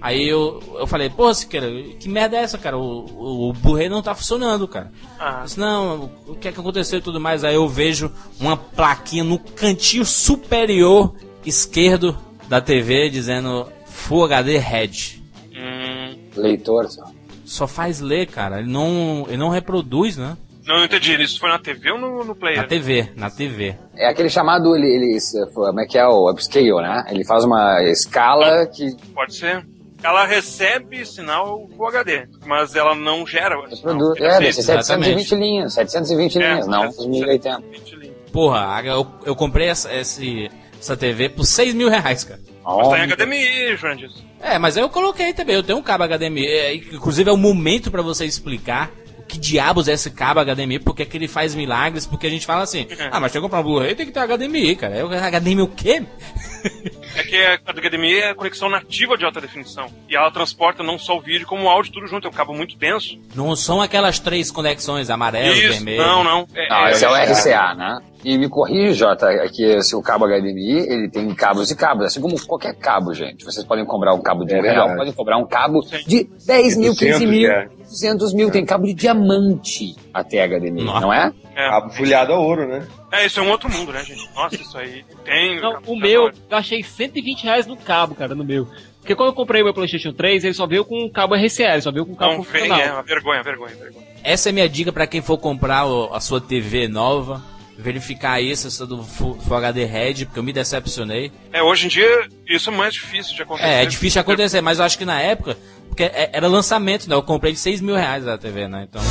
Aí eu, eu falei, pô, Siqueira, que merda é essa, cara? O, o, o Blu-ray não tá funcionando, cara. Ah. Disse, não, o que é que aconteceu e tudo mais? Aí eu vejo uma plaquinha no cantinho superior esquerdo da TV dizendo Full HD Red. Hum, Leitor, só. Só faz ler, cara. Ele não, ele não reproduz, né? não, não entendi. Isso foi na TV ou no, no player? Na TV, na TV. É aquele chamado, ele, ele, como é que é o upscale, né? Ele faz uma escala que Pode ser. Ela recebe sinal Full HD, mas ela não gera. o sinal. É, desse 720 exatamente. linhas, 720 É, linhas, não é, os 1080. 720 linhas. Porra, eu, eu comprei essa, esse, essa TV por 6 mil reais, cara. Mas tá em HDMI, Jurandir. É, mas eu coloquei também. Eu tenho um cabo HDMI. É, inclusive é o momento pra você explicar o que diabos é esse cabo HDMI, porque é que ele faz milagres, porque a gente fala assim, ah, mas tem que comprar um Blu-ray, tem que ter HDMI, cara. Eu, HDMI o quê? É que a HDMI é a conexão nativa de alta definição. E ela transporta não só o vídeo, como o áudio tudo junto. É um cabo muito denso. Não são aquelas três conexões, amarelo, Isso, vermelho. não, não. É, Não, esse é o é- RCA, né? E me corrige, Jota, é que se o cabo HDMI, ele tem cabos e cabos, assim como qualquer cabo, gente. Vocês podem comprar um cabo de É um real, podem comprar um cabo de 10 mil, 15 200, mil, é. 200 mil. Tem cabo de diamante até HDMI, Nossa. não é? É. A ouro, né? É, isso é um outro mundo, né, gente? Nossa, isso aí tem. Não, o meu, eu achei 120 reais no cabo, cara, no meu. Porque quando eu comprei o meu PlayStation 3, ele só veio com cabo RCA, ele só veio com cabo Não vem, é uma vergonha, vergonha, vergonha. Essa é a minha dica pra quem for comprar o- a sua TV nova. Verificar isso, essa do Full, Full HD Red, porque eu me decepcionei. É, hoje em dia, isso é mais difícil de acontecer. É, é difícil de acontecer, mas eu acho que na época, porque é- era lançamento, né? Eu comprei de 6 mil reais a TV, né? Então.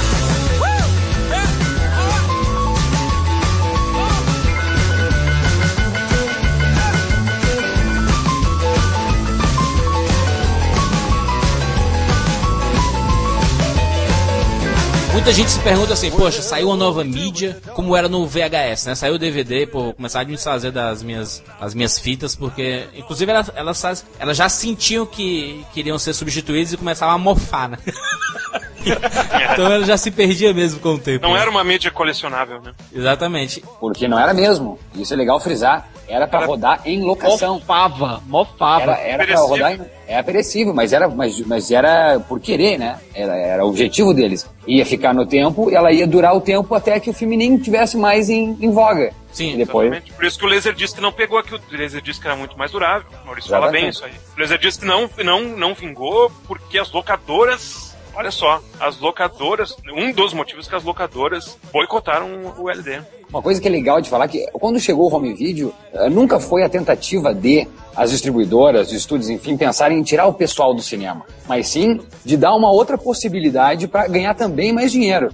Muita gente se pergunta assim, poxa, saiu uma nova mídia, como era no VHS, né? Saiu o DVD, pô, começaram a me desfazer das minhas, as minhas fitas, porque, inclusive, elas, elas, elas já sentiam que queriam ser substituídas e começavam a mofar, né? então ela já se perdia mesmo com o tempo. Não né? era uma mídia colecionável, né? Exatamente. Porque não era mesmo. Isso é legal frisar. Era pra Era- rodar em locação. Mofava, mofava. Era, era pra rodar em... Era perecível, mas era, mas, mas era por querer, né? Era, era o objetivo deles. Ia ficar no tempo, ela ia durar o tempo até que o filme nem tivesse mais em, em voga. Sim, E depois, Exatamente. Por isso que o Laserdisc não pegou aqui. O Laserdisc era muito mais durável. O Maurício fala Exatamente. bem isso aí. O Laserdisc não, não, não vingou porque as locadoras. Olha só, as locadoras. Um dos motivos que as locadoras boicotaram o LD. Uma coisa que é legal de falar que quando chegou o home video, eh, nunca foi a tentativa de as distribuidoras, os estúdios, enfim, pensarem em tirar o pessoal do cinema, mas sim de dar uma outra possibilidade para ganhar também mais dinheiro.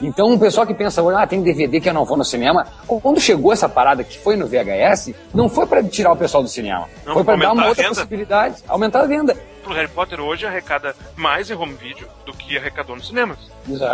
Então, o pessoal que pensa, ah, tem DVD que eu não vou no cinema, quando chegou essa parada que foi no VHS, não foi para tirar o pessoal do cinema, Não, foi para dar uma a outra possibilidade, aumentar a venda. O Harry Potter hoje arrecada mais em home video do que arrecadou nos cinemas.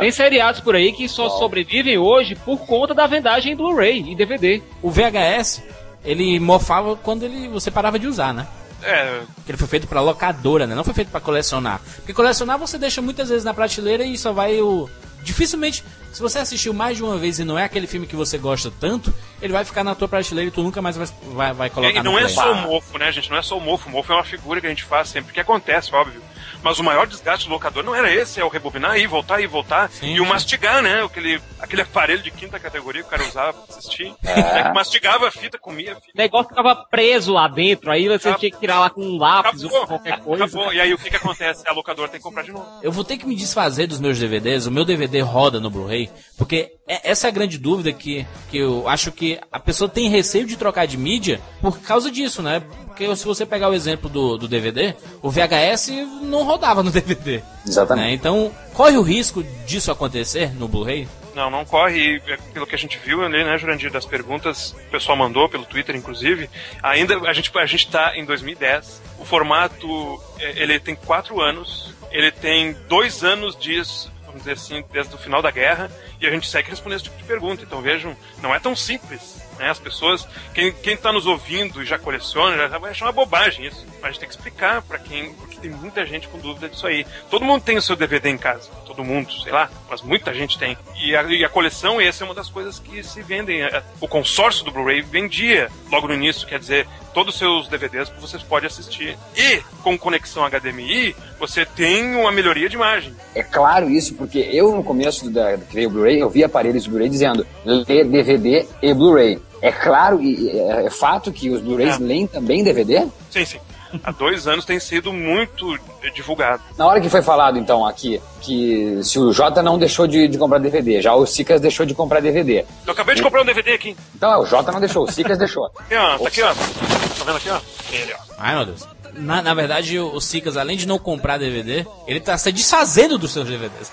Tem seriados por aí que só sobrevivem hoje por conta da vendagem em Blu-ray e DVD. O VHS, ele mofava quando ele, você parava de usar, né? É, Porque ele foi feito pra locadora, né? Não foi feito pra colecionar. Porque colecionar você deixa muitas vezes na prateleira e só vai o. Dificilmente, se você assistiu mais de uma vez e não é aquele filme que você gosta tanto, ele vai ficar na tua prateleira e tu nunca mais vai, vai, vai colocar e no não é play. só o mofo, né, gente? Não é só o mofo. O mofo é uma figura que a gente faz sempre, que acontece, óbvio. Mas o maior desgaste do locador não era esse, é o rebobinar e voltar e voltar. Sim, e o sim. mastigar, né? Aquele, aquele aparelho de quinta categoria que o cara usava pra assistir. É. que mastigava a fita, comia a fita. O negócio ficava preso lá dentro, aí você Acabou. tinha que tirar lá com um lápis Acabou, ou qualquer coisa. acabou. E aí o que que acontece? A locadora tem que comprar de novo. Eu vou ter que me desfazer dos meus DVDs. O meu DVD roda no Blu-ray, porque é- essa é a grande dúvida que, que eu acho que a pessoa tem receio de trocar de mídia por causa disso, né? Porque se você pegar o exemplo do, do DVD, o VHS não rodava no DVD. Exatamente. né? Então, corre o risco disso acontecer no Blu-ray? Não, não corre. E, é, pelo que a gente viu ali, né, Jurandir, das perguntas, o pessoal mandou pelo Twitter, inclusive. Ainda a gente, a gente tá em 2010. O formato, é, ele tem quatro anos. Ele tem dois anos disso, vamos dizer assim, desde o final da guerra. E a gente segue respondendo esse tipo de pergunta. Então vejam, não é tão simples. Né? As pessoas, quem, quem tá nos ouvindo e já coleciona, já vai achar uma bobagem isso. Mas a gente tem que explicar para quem, porque tem muita gente com dúvida disso aí. Todo mundo tem o seu DVD em casa. Todo mundo, sei lá, mas muita gente tem. E a, e a coleção, essa é uma das coisas que se vendem. É, O consórcio do Blu-ray vendia logo no início, quer dizer, todos os seus DVDs vocês podem assistir. E com conexão HDMI, você tem uma melhoria de imagem. É claro isso, porque eu no começo da, que veio o Blu-ray, eu vi aparelhos Blu-ray dizendo DVD e Blu-ray. É claro e é, é fato que os Blu-rays É. leem também DVD? Sim, sim. Há dois anos tem sido muito divulgado. Na hora que foi falado, então, aqui, que se o Jota não deixou de, de comprar DVD, já o Sicas deixou de comprar DVD. Eu acabei de comprar um DVD aqui. Então, é, o Jota não deixou, o Sicas deixou. Aqui, ó. Tá aqui, ó. Tá vendo aqui, ó? Ele, ó. Ai, meu Deus. Na, na verdade, o, Sicas, além de não comprar DVD, ele tá se desfazendo dos seus DVDs.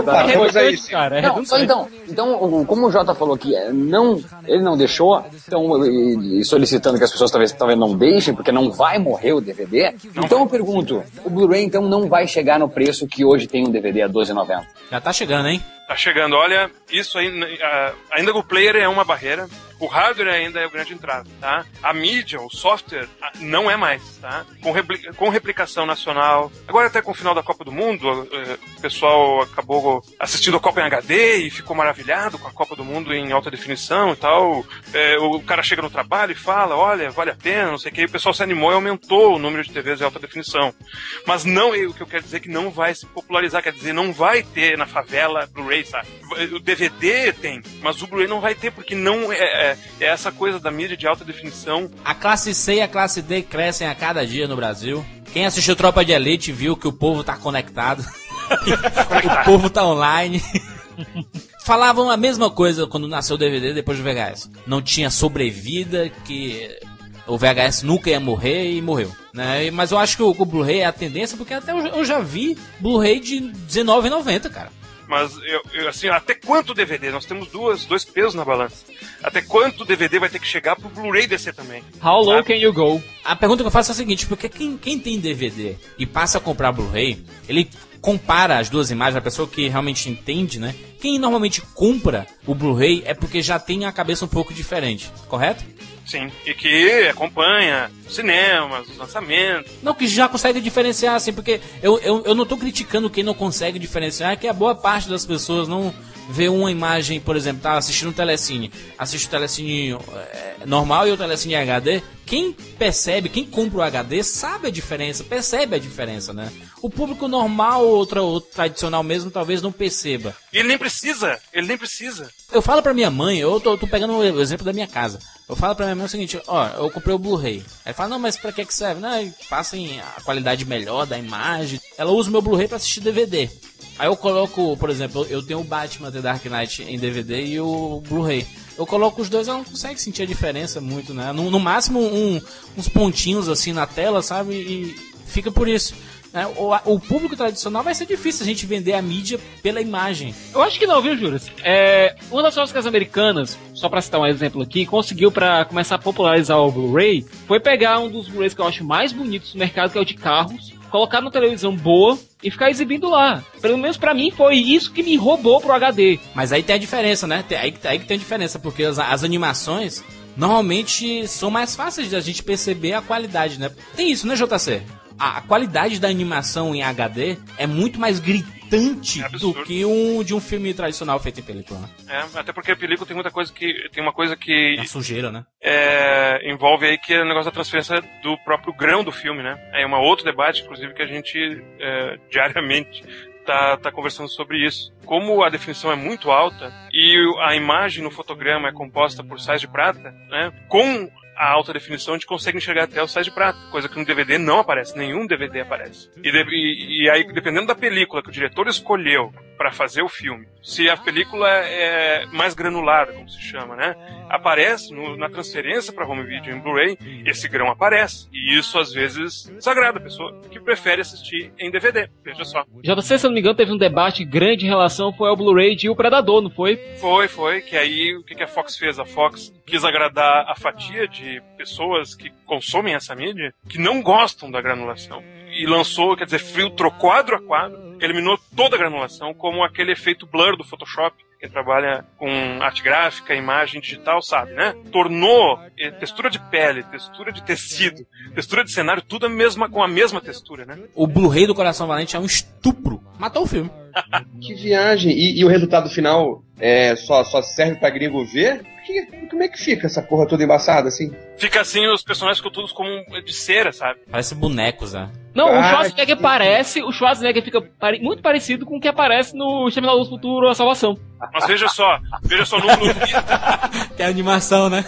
Opa, É coisa aí, cara, é Não, só redundante. então, então, como o Jota falou que é, não, ele não deixou, então, e, e solicitando que as pessoas talvez, talvez não deixem, porque não vai morrer o DVD, então eu pergunto, o Blu-ray então não vai chegar no preço que hoje tem um DVD a R$12,90? Já tá chegando, hein? Tá chegando. Olha, isso aí, ainda o player é uma barreira. O hardware ainda é o grande entrave, tá? A mídia, o software, não é mais, tá? Com, com replicação nacional. Agora até com o final da Copa do Mundo, eh, o pessoal acabou assistindo a Copa em HD e ficou maravilhado com a Copa do Mundo em alta definição e tal. Eh, o cara chega no trabalho e fala, olha, vale a pena, não sei o que. E o pessoal se animou e aumentou o número de TVs em alta definição. Mas não, o que eu quero dizer é que não vai se popularizar, quer dizer, não vai ter na favela Blu-ray, sabe? O DVD tem, mas o Blu-ray não vai ter porque não é, é- é essa coisa da mídia de alta definição. A classe C e a classe D crescem a cada dia no Brasil. Quem assistiu Tropa de Elite viu que o povo tá conectado. o povo tá online. Falavam a mesma coisa quando nasceu o DVD depois do VHS. Não tinha sobrevida, que o VHS nunca ia morrer e morreu. Né? Mas eu acho que o, o Blu-ray é a tendência, porque até eu, eu já vi Blu-ray de R$19,90, cara. Mas eu, eu, assim, até quanto DVD? Nós temos duas, dois pesos na balança. Até quanto DVD vai ter que chegar pro Blu-ray descer também? How low Sabe? can you go? A pergunta que eu faço é a seguinte, porque quem, quem tem DVD e passa a comprar Blu-ray, ele compara as duas imagens, a pessoa que realmente entende, né? Quem normalmente compra o Blu-ray é porque já tem a cabeça um pouco diferente, correto? Sim. E que acompanha os cinemas, os lançamentos. Não, que já consegue diferenciar, assim, porque eu, eu, eu não tô criticando quem não consegue diferenciar, é que a boa parte das pessoas não vê uma imagem, por exemplo, tá assistindo um telecine, assiste o telecine é, normal e o telecine HD, quem percebe, quem compra o HD sabe a diferença, percebe a diferença, né? O público normal ou tradicional mesmo talvez não perceba. Ele nem precisa, ele nem precisa. Eu falo pra minha mãe, eu tô, tô pegando o exemplo da minha casa. Eu falo pra minha mãe o seguinte, ó, eu comprei o Blu-ray. Ela fala, não, mas pra que que serve? Não, passem a qualidade melhor da imagem. Ela usa o meu Blu-ray pra assistir DVD. Aí eu coloco, por exemplo, eu tenho o Batman The Dark Knight em DVD e o Blu-ray. Eu coloco os dois, ela não consegue sentir a diferença muito, né? No, no máximo um- uns pontinhos assim na tela, sabe? E fica por isso. né? O, o público tradicional vai ser difícil a gente vender a mídia pela imagem. Eu acho que não, viu, Juras? É, uma das fábricas americanas, só pra citar um exemplo aqui, conseguiu pra começar a popularizar o Blu-ray, foi pegar um dos Blu-rays que eu acho mais bonitos do mercado, que é o de carros, colocar numa televisão boa e ficar exibindo lá. Pelo menos pra mim foi isso que me roubou pro HD. Mas aí tem a diferença, né? Aí, aí que tem a diferença, porque as, as animações normalmente são mais fáceis de a gente perceber a qualidade, né? Tem isso, né, JC? A qualidade da animação em HD é muito mais gritante É do que um de um filme tradicional feito em película, né? É, até porque a película tem muita coisa que. Tem uma coisa que É sujeira, né? é, envolve aí que é o negócio da transferência do próprio grão do filme, né? É um outro debate, inclusive, que a gente é, diariamente tá, tá conversando sobre isso. Como a definição é muito alta e a imagem no fotograma é composta por sais de prata, né? Com a alta definição a gente consegue enxergar até o sais de prata, coisa que no DVD não aparece, nenhum DVD aparece. E, de- e- e aí, dependendo da película que o diretor escolheu para fazer o filme, se a película é mais granular, como se chama, né? Aparece no- na transferência para home video em Blu-ray, esse grão aparece. E isso às vezes desagrada a pessoa que prefere assistir em DVD. Veja só. JC, se eu não me engano, teve um debate grande em relação foi ao Blu-ray de O Predador, não foi? Foi, foi, que aí o que a Fox fez? A Fox quis agradar a fatia de pessoas que consomem essa mídia que não gostam da granulação. E lançou, quer dizer, filtrou quadro a quadro, eliminou toda a granulação, como aquele efeito blur do Photoshop. Quem trabalha com arte gráfica, imagem digital, sabe, né? Tornou eh, textura de pele, textura de tecido, textura de cenário, tudo a mesma, com a mesma textura, né? O Blu-ray do Coração Valente é um estupro. Matou o filme. Que viagem. E, e o resultado final é, só, só serve pra gringo ver? Que- como é que fica essa porra toda embaçada assim? Fica assim, os personagens ficam todos como de cera, sabe? Parece bonecos, né? Não, o Ah, Schwarzenegger que- parece, o Schwarzenegger fica pare- muito parecido com o que aparece no Exterminador do Futuro, A Salvação. Mas veja só, veja só, no, no, Tem animação, né?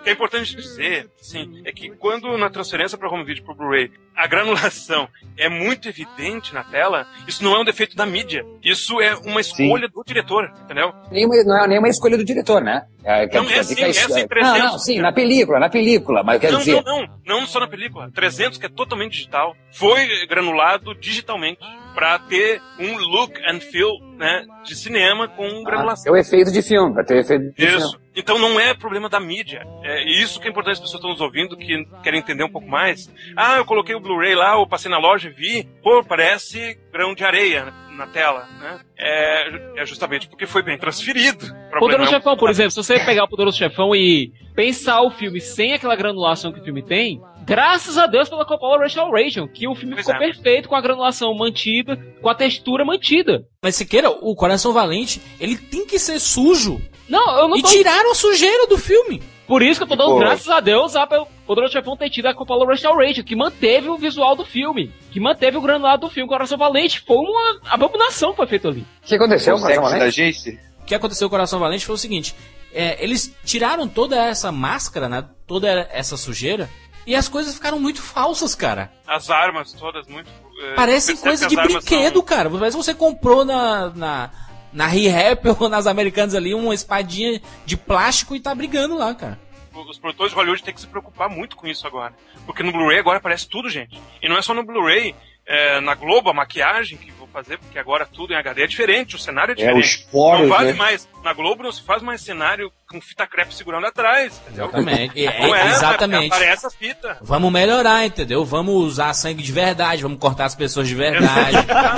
O que é importante dizer, sim, é que quando na transferência para home video para Blu-ray a granulação é muito evidente na tela, isso não é um defeito da mídia. Isso é uma escolha do diretor, entendeu? Nenhuma, não é nenhuma escolha do diretor, né? É, Não, é dizer sim, que a é história- sim, 300. Não, não, sim, na película, na película, mas quer não, dizer... não, não, não só na película. 300 que é totalmente digital, foi granulado digitalmente para ter um look and feel, né, de cinema com Ah, granulação. é o efeito de filme, pra ter o efeito de Isso. filme. Então não é problema da mídia. É isso que é importante as pessoas estão nos ouvindo, que querem entender um pouco mais. Ah, eu coloquei o Blu-ray lá, eu passei na loja e vi. Pô, parece grão de areia. Na tela, né? É, é justamente porque foi bem transferido. O Poderoso o- Chefão, por exemplo, se você pegar o Poderoso Chefão e pensar o filme sem aquela granulação que o filme tem, graças a Deus pela Coppola Restoration, que o filme Pois ficou é. perfeito com a granulação mantida, com a textura mantida. Mas se queira, o Coração Valente, ele tem que ser sujo. Não, eu não E tô... tiraram a sujeira do filme. Por isso que eu tô dando Pô. graças a Deus a o Poderoso Chefão ter tido a Coppola Restoration, que manteve o visual do filme, que manteve o granulado do filme. Coração Valente foi uma abominação que foi feito ali. O que aconteceu O com sexo da Valente? O que aconteceu com o Coração Valente foi o seguinte: é, eles tiraram toda essa máscara, né? Toda essa sujeira. E as coisas ficaram muito falsas, cara. As armas todas muito. é, Parecem coisa de brinquedo, são- cara. Parece que você comprou na. na na Re-Rap ou nas americanas ali, uma espadinha de plástico e tá brigando lá, cara. Os produtores de Hollywood têm que se preocupar muito com isso agora. Porque no Blu-ray agora aparece tudo, gente. E não é só no Blu-ray. é, na Globo, a maquiagem que fazer, porque agora tudo em HD é diferente, o cenário é É, diferente. os poros, não vale né? mais. Na Globo não se faz mais cenário com fita crepe segurando atrás. entendeu? Exatamente. É, Não é, exatamente. Aparece a fita. Vamos melhorar, entendeu? Vamos usar sangue de verdade, vamos cortar as pessoas de verdade,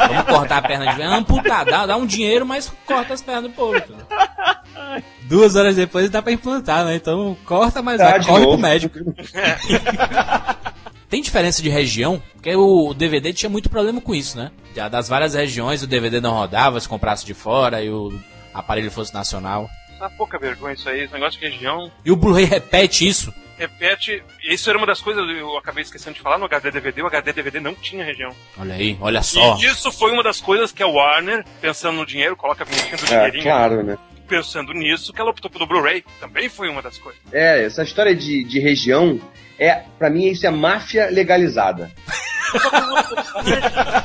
vamos cortar a perna de verdade, amputar, dá, dá um dinheiro, mas corta as pernas do povo. entendeu? Duas horas depois dá pra implantar, né? Então corta, mas Tá, vai, corre pro novo. médico. Tem diferença de região? Porque o DVD tinha muito problema com isso, né? Já Das várias regiões o DVD não rodava, se comprasse de fora e o aparelho fosse nacional. Dá pouca vergonha isso aí, esse negócio de região. E o Blu-ray repete isso. Repete, isso era uma das coisas que eu acabei esquecendo de falar no HD DVD. O HD DVD não tinha região. Olha aí, olha só. E isso foi uma das coisas que a Warner, pensando no dinheiro, coloca a vinhetinha do É, dinheirinho, claro, né? Pensando nisso, que ela optou pelo Blu-ray. Também foi uma das coisas. É, essa história de, de região, é, pra mim isso é máfia legalizada.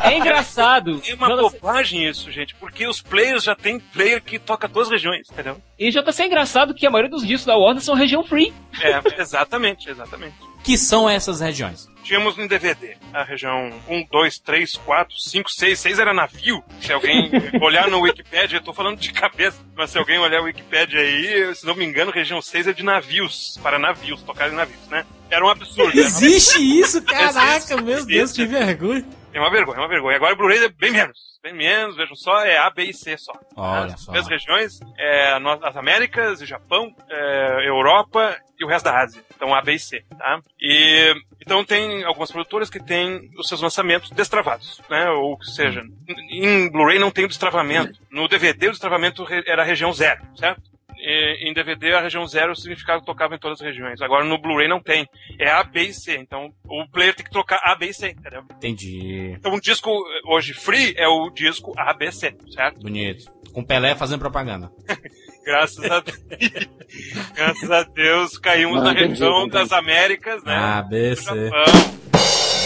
É engraçado. É uma JC bobagem isso, gente, porque os players já tem player que toca todas as regiões, entendeu? E JC é engraçado que a maioria dos discos da Warner são região free. É, exatamente, exatamente. Que são essas regiões? Tínhamos no DVD a região 1, 2, 3, 4, 5, 6. 6 era navio. Se alguém olhar no Wikipedia, eu tô falando de cabeça, mas se alguém olhar o Wikipedia aí, se não me engano, região 6 é de navios, para navios, tocar em navios, né? Era um absurdo. Existe isso, caraca, Existe, meu Deus, existe. que vergonha. É uma vergonha, é uma vergonha. Agora o Blu-ray é bem menos. Bem menos, vejam só, é A, B e C só. Olha As só. três regiões, é, as Américas, o Japão, é, Europa e o resto da Ásia. Então A, B e C, tá? E, então tem algumas produtoras que têm os seus lançamentos destravados, né? Ou seja, em Blu-ray não tem o destravamento. No DVD o destravamento era a região zero, certo? E, em DVD a região zero significava que tocava em todas as regiões. Agora no Blu-ray não tem. É A, B e C. Então o player tem que trocar A, B e C, entendeu? Entendi. Então um disco eh, hoje free é o disco ABC, certo? Bonito. Com Pelé fazendo propaganda. Graças a Deus. Graças a Deus caímos Não, na entendi, região entendi. das Américas, né? A, B, C.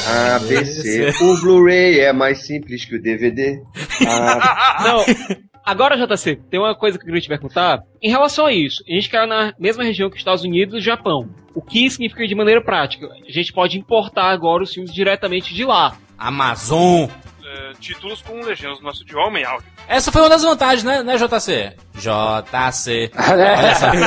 A, B, C. O Blu-ray é mais simples que o DVD. Ah, Não. Agora, JC, tem uma coisa que eu queria te perguntar. Em relação a isso, a gente caiu na mesma região que os Estados Unidos e o Japão. O que significa de maneira prática? A gente pode importar agora os filmes diretamente de lá. Amazon. Eh, títulos com legendas no nosso idioma em áudio. Essa foi uma das vantagens, né, né JC? JC.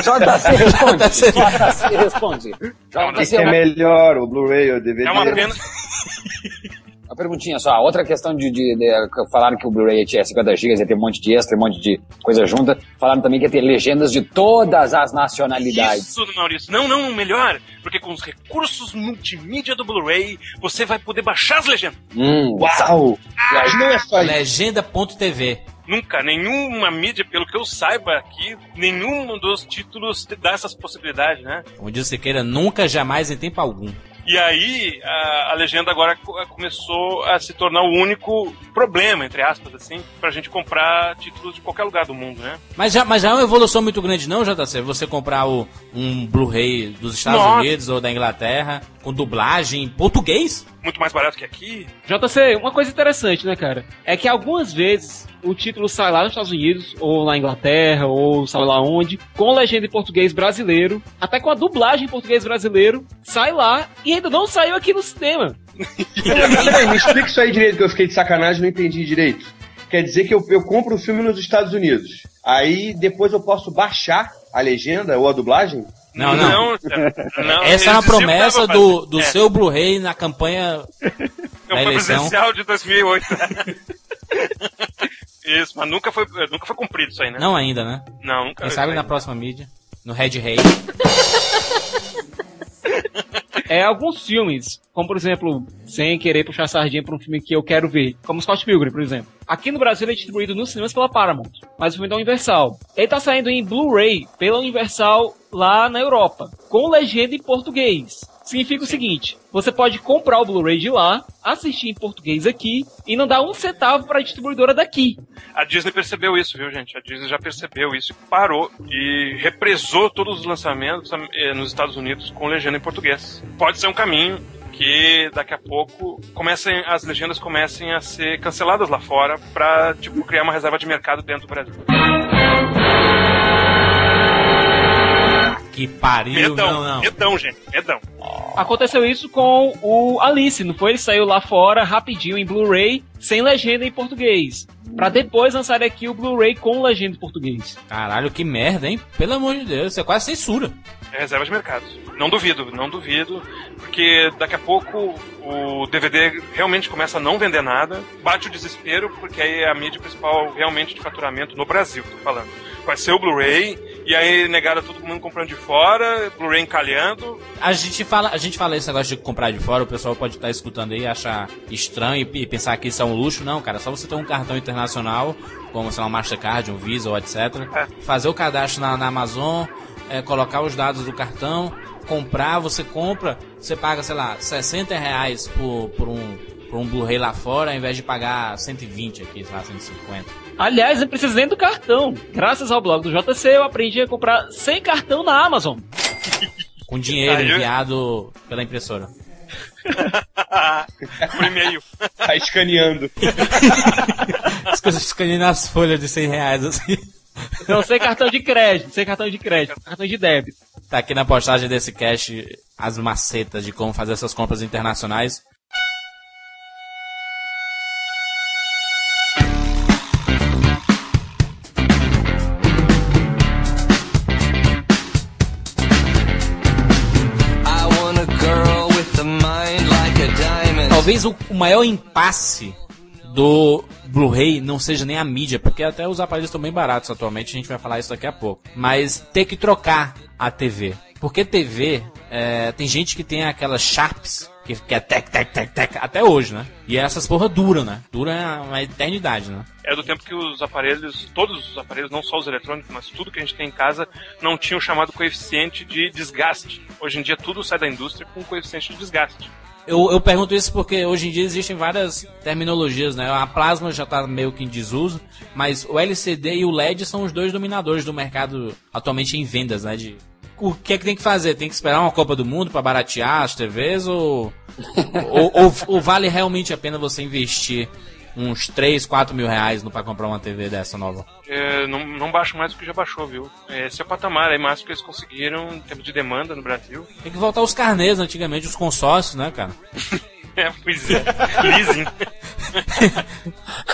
JC responde. JC responde. o que, JC que é melhor, o Blu-ray ou o DVD? É uma pena. uma perguntinha só. Outra questão de, de, de- falaram que o Blu-ray tinha 50 GB, ia ter um monte de extra, um monte de coisa junta. Falaram também que ia ter legendas de todas as nacionalidades. Isso, Maurício. Não, não, melhor. Porque com os recursos multimídia do Blu-ray, você vai poder baixar as legendas. Hum, Uau! Não é só. Legenda.tv. Nunca, nenhuma mídia, pelo que eu saiba aqui, nenhum dos títulos te dá essas possibilidades, né? Como diz o Siqueira, nunca, jamais, em tempo algum. E aí, a, a legenda agora co- começou a se tornar o único problema, entre aspas, assim, pra gente comprar títulos de qualquer lugar do mundo, né? Mas já, mas já é uma evolução muito grande, não, JC? Você comprar o, um Blu-ray dos Estados Nossa. Unidos ou da Inglaterra com dublagem em português? Muito mais barato que aqui. JC, uma coisa interessante, né, cara? É que algumas vezes o título sai lá nos Estados Unidos, ou na Inglaterra, ou sabe lá onde, com legenda em português brasileiro, até com a dublagem em português brasileiro, sai lá e ainda não saiu aqui no cinema. Peraí, me explica isso aí direito, que eu fiquei de sacanagem e não entendi direito. Quer dizer que eu, eu compro o filme nos Estados Unidos. Aí depois eu posso baixar a legenda ou a dublagem? Não, não. Não, não, Essa é uma promessa do, do é, seu Blu-ray na campanha Eu da fui eleição. presencial de 2008. Isso, mas nunca foi, nunca foi cumprido isso aí, né? Não ainda, né? Não, nunca. Quem sabe na próxima mídia. No Red Hay. É alguns filmes, como por exemplo, sem querer puxar sardinha pra um filme que eu quero ver, como Scott Pilgrim, por exemplo. Aqui no Brasil ele é distribuído nos cinemas pela Paramount, mas o filme da Universal. Ele tá saindo em Blu-ray pela Universal lá na Europa, com legenda em português. Significa o seguinte: você pode comprar o Blu-ray de lá, assistir em português aqui e não dar um centavo pra distribuidora daqui. A Disney percebeu isso, viu, gente? A Disney já percebeu isso, parou e represou todos os lançamentos eh, nos Estados Unidos com legenda em português. Pode ser um caminho que daqui a pouco comecem, as legendas comecem a ser canceladas lá fora pra, tipo, criar uma reserva de mercado dentro do Brasil. Que pariu, Medão, não, não. medão, gente, medão. Aconteceu isso com o Alice, não foi? Ele saiu lá fora rapidinho em Blu-ray, sem legenda em português. Pra depois lançar aqui o Blu-ray com legenda em português. Caralho, que merda, hein? Pelo amor de Deus, isso é quase censura. É reserva de mercado. Não duvido, não duvido, porque daqui a pouco o DVD realmente começa a não vender nada, bate o desespero, porque aí é a mídia principal realmente de faturamento no Brasil, tô falando. Vai ser o Blu-ray, e aí negada todo mundo comprando de fora, Blu-ray encalhando. A gente fala, a gente fala esse negócio de comprar de fora, o pessoal pode estar escutando aí e achar estranho e pensar que isso é um luxo. Não, cara, só você ter um cartão internacional, como sei lá, um Mastercard, um Visa ou etc. Fazer o cadastro na, na Amazon, é, colocar os dados do cartão, comprar, você compra, você paga, sei lá, 60 reais por, por um, por um Blu-ray lá fora, ao invés de pagar 120 aqui, sei lá, 150. Aliás, não precisa nem do cartão. Graças ao blog do JC, eu aprendi a comprar sem cartão na Amazon. Com dinheiro eu- enviado pela impressora. Por e-mail. Tá escaneando. As coisas escaneando nas folhas de 100 reais, assim. Não, sem cartão de crédito, sem cartão de crédito, cartão de débito. Tá aqui na postagem desse cast as macetas de como fazer essas compras internacionais. Talvez o, o maior impasse do Blu-ray não seja nem a mídia, porque até os aparelhos estão bem baratos atualmente, a gente vai falar isso daqui a pouco. Mas ter que trocar a TV. Porque TV, é, tem gente que tem aquelas Sharps, que, que é tec, tec, tec, tec, até hoje, né? E essas porra duram, né? Dura uma eternidade, né? É do tempo que os aparelhos, todos os aparelhos, não só os eletrônicos, mas tudo que a gente tem em casa, não tinham chamado coeficiente de desgaste. Hoje em dia tudo sai da indústria com coeficiente de desgaste. Eu, eu pergunto isso porque hoje em dia existem várias terminologias, né? A plasma já está meio que em desuso, mas o LCD e o LED são os dois dominadores do mercado atualmente em vendas, né? De, o que é que tem que fazer? Tem que esperar uma Copa do Mundo para baratear as TVs ou, ou, ou- ou vale realmente a pena você investir uns 3, 4 mil reais para comprar uma TV dessa nova? É, não, não baixa mais do que já baixou, viu? Esse é o patamar aí máximo que eles conseguiram em termos de demanda no Brasil. Tem que voltar os carnês antigamente, os consórcios, né, cara? É, pois é. Leasing.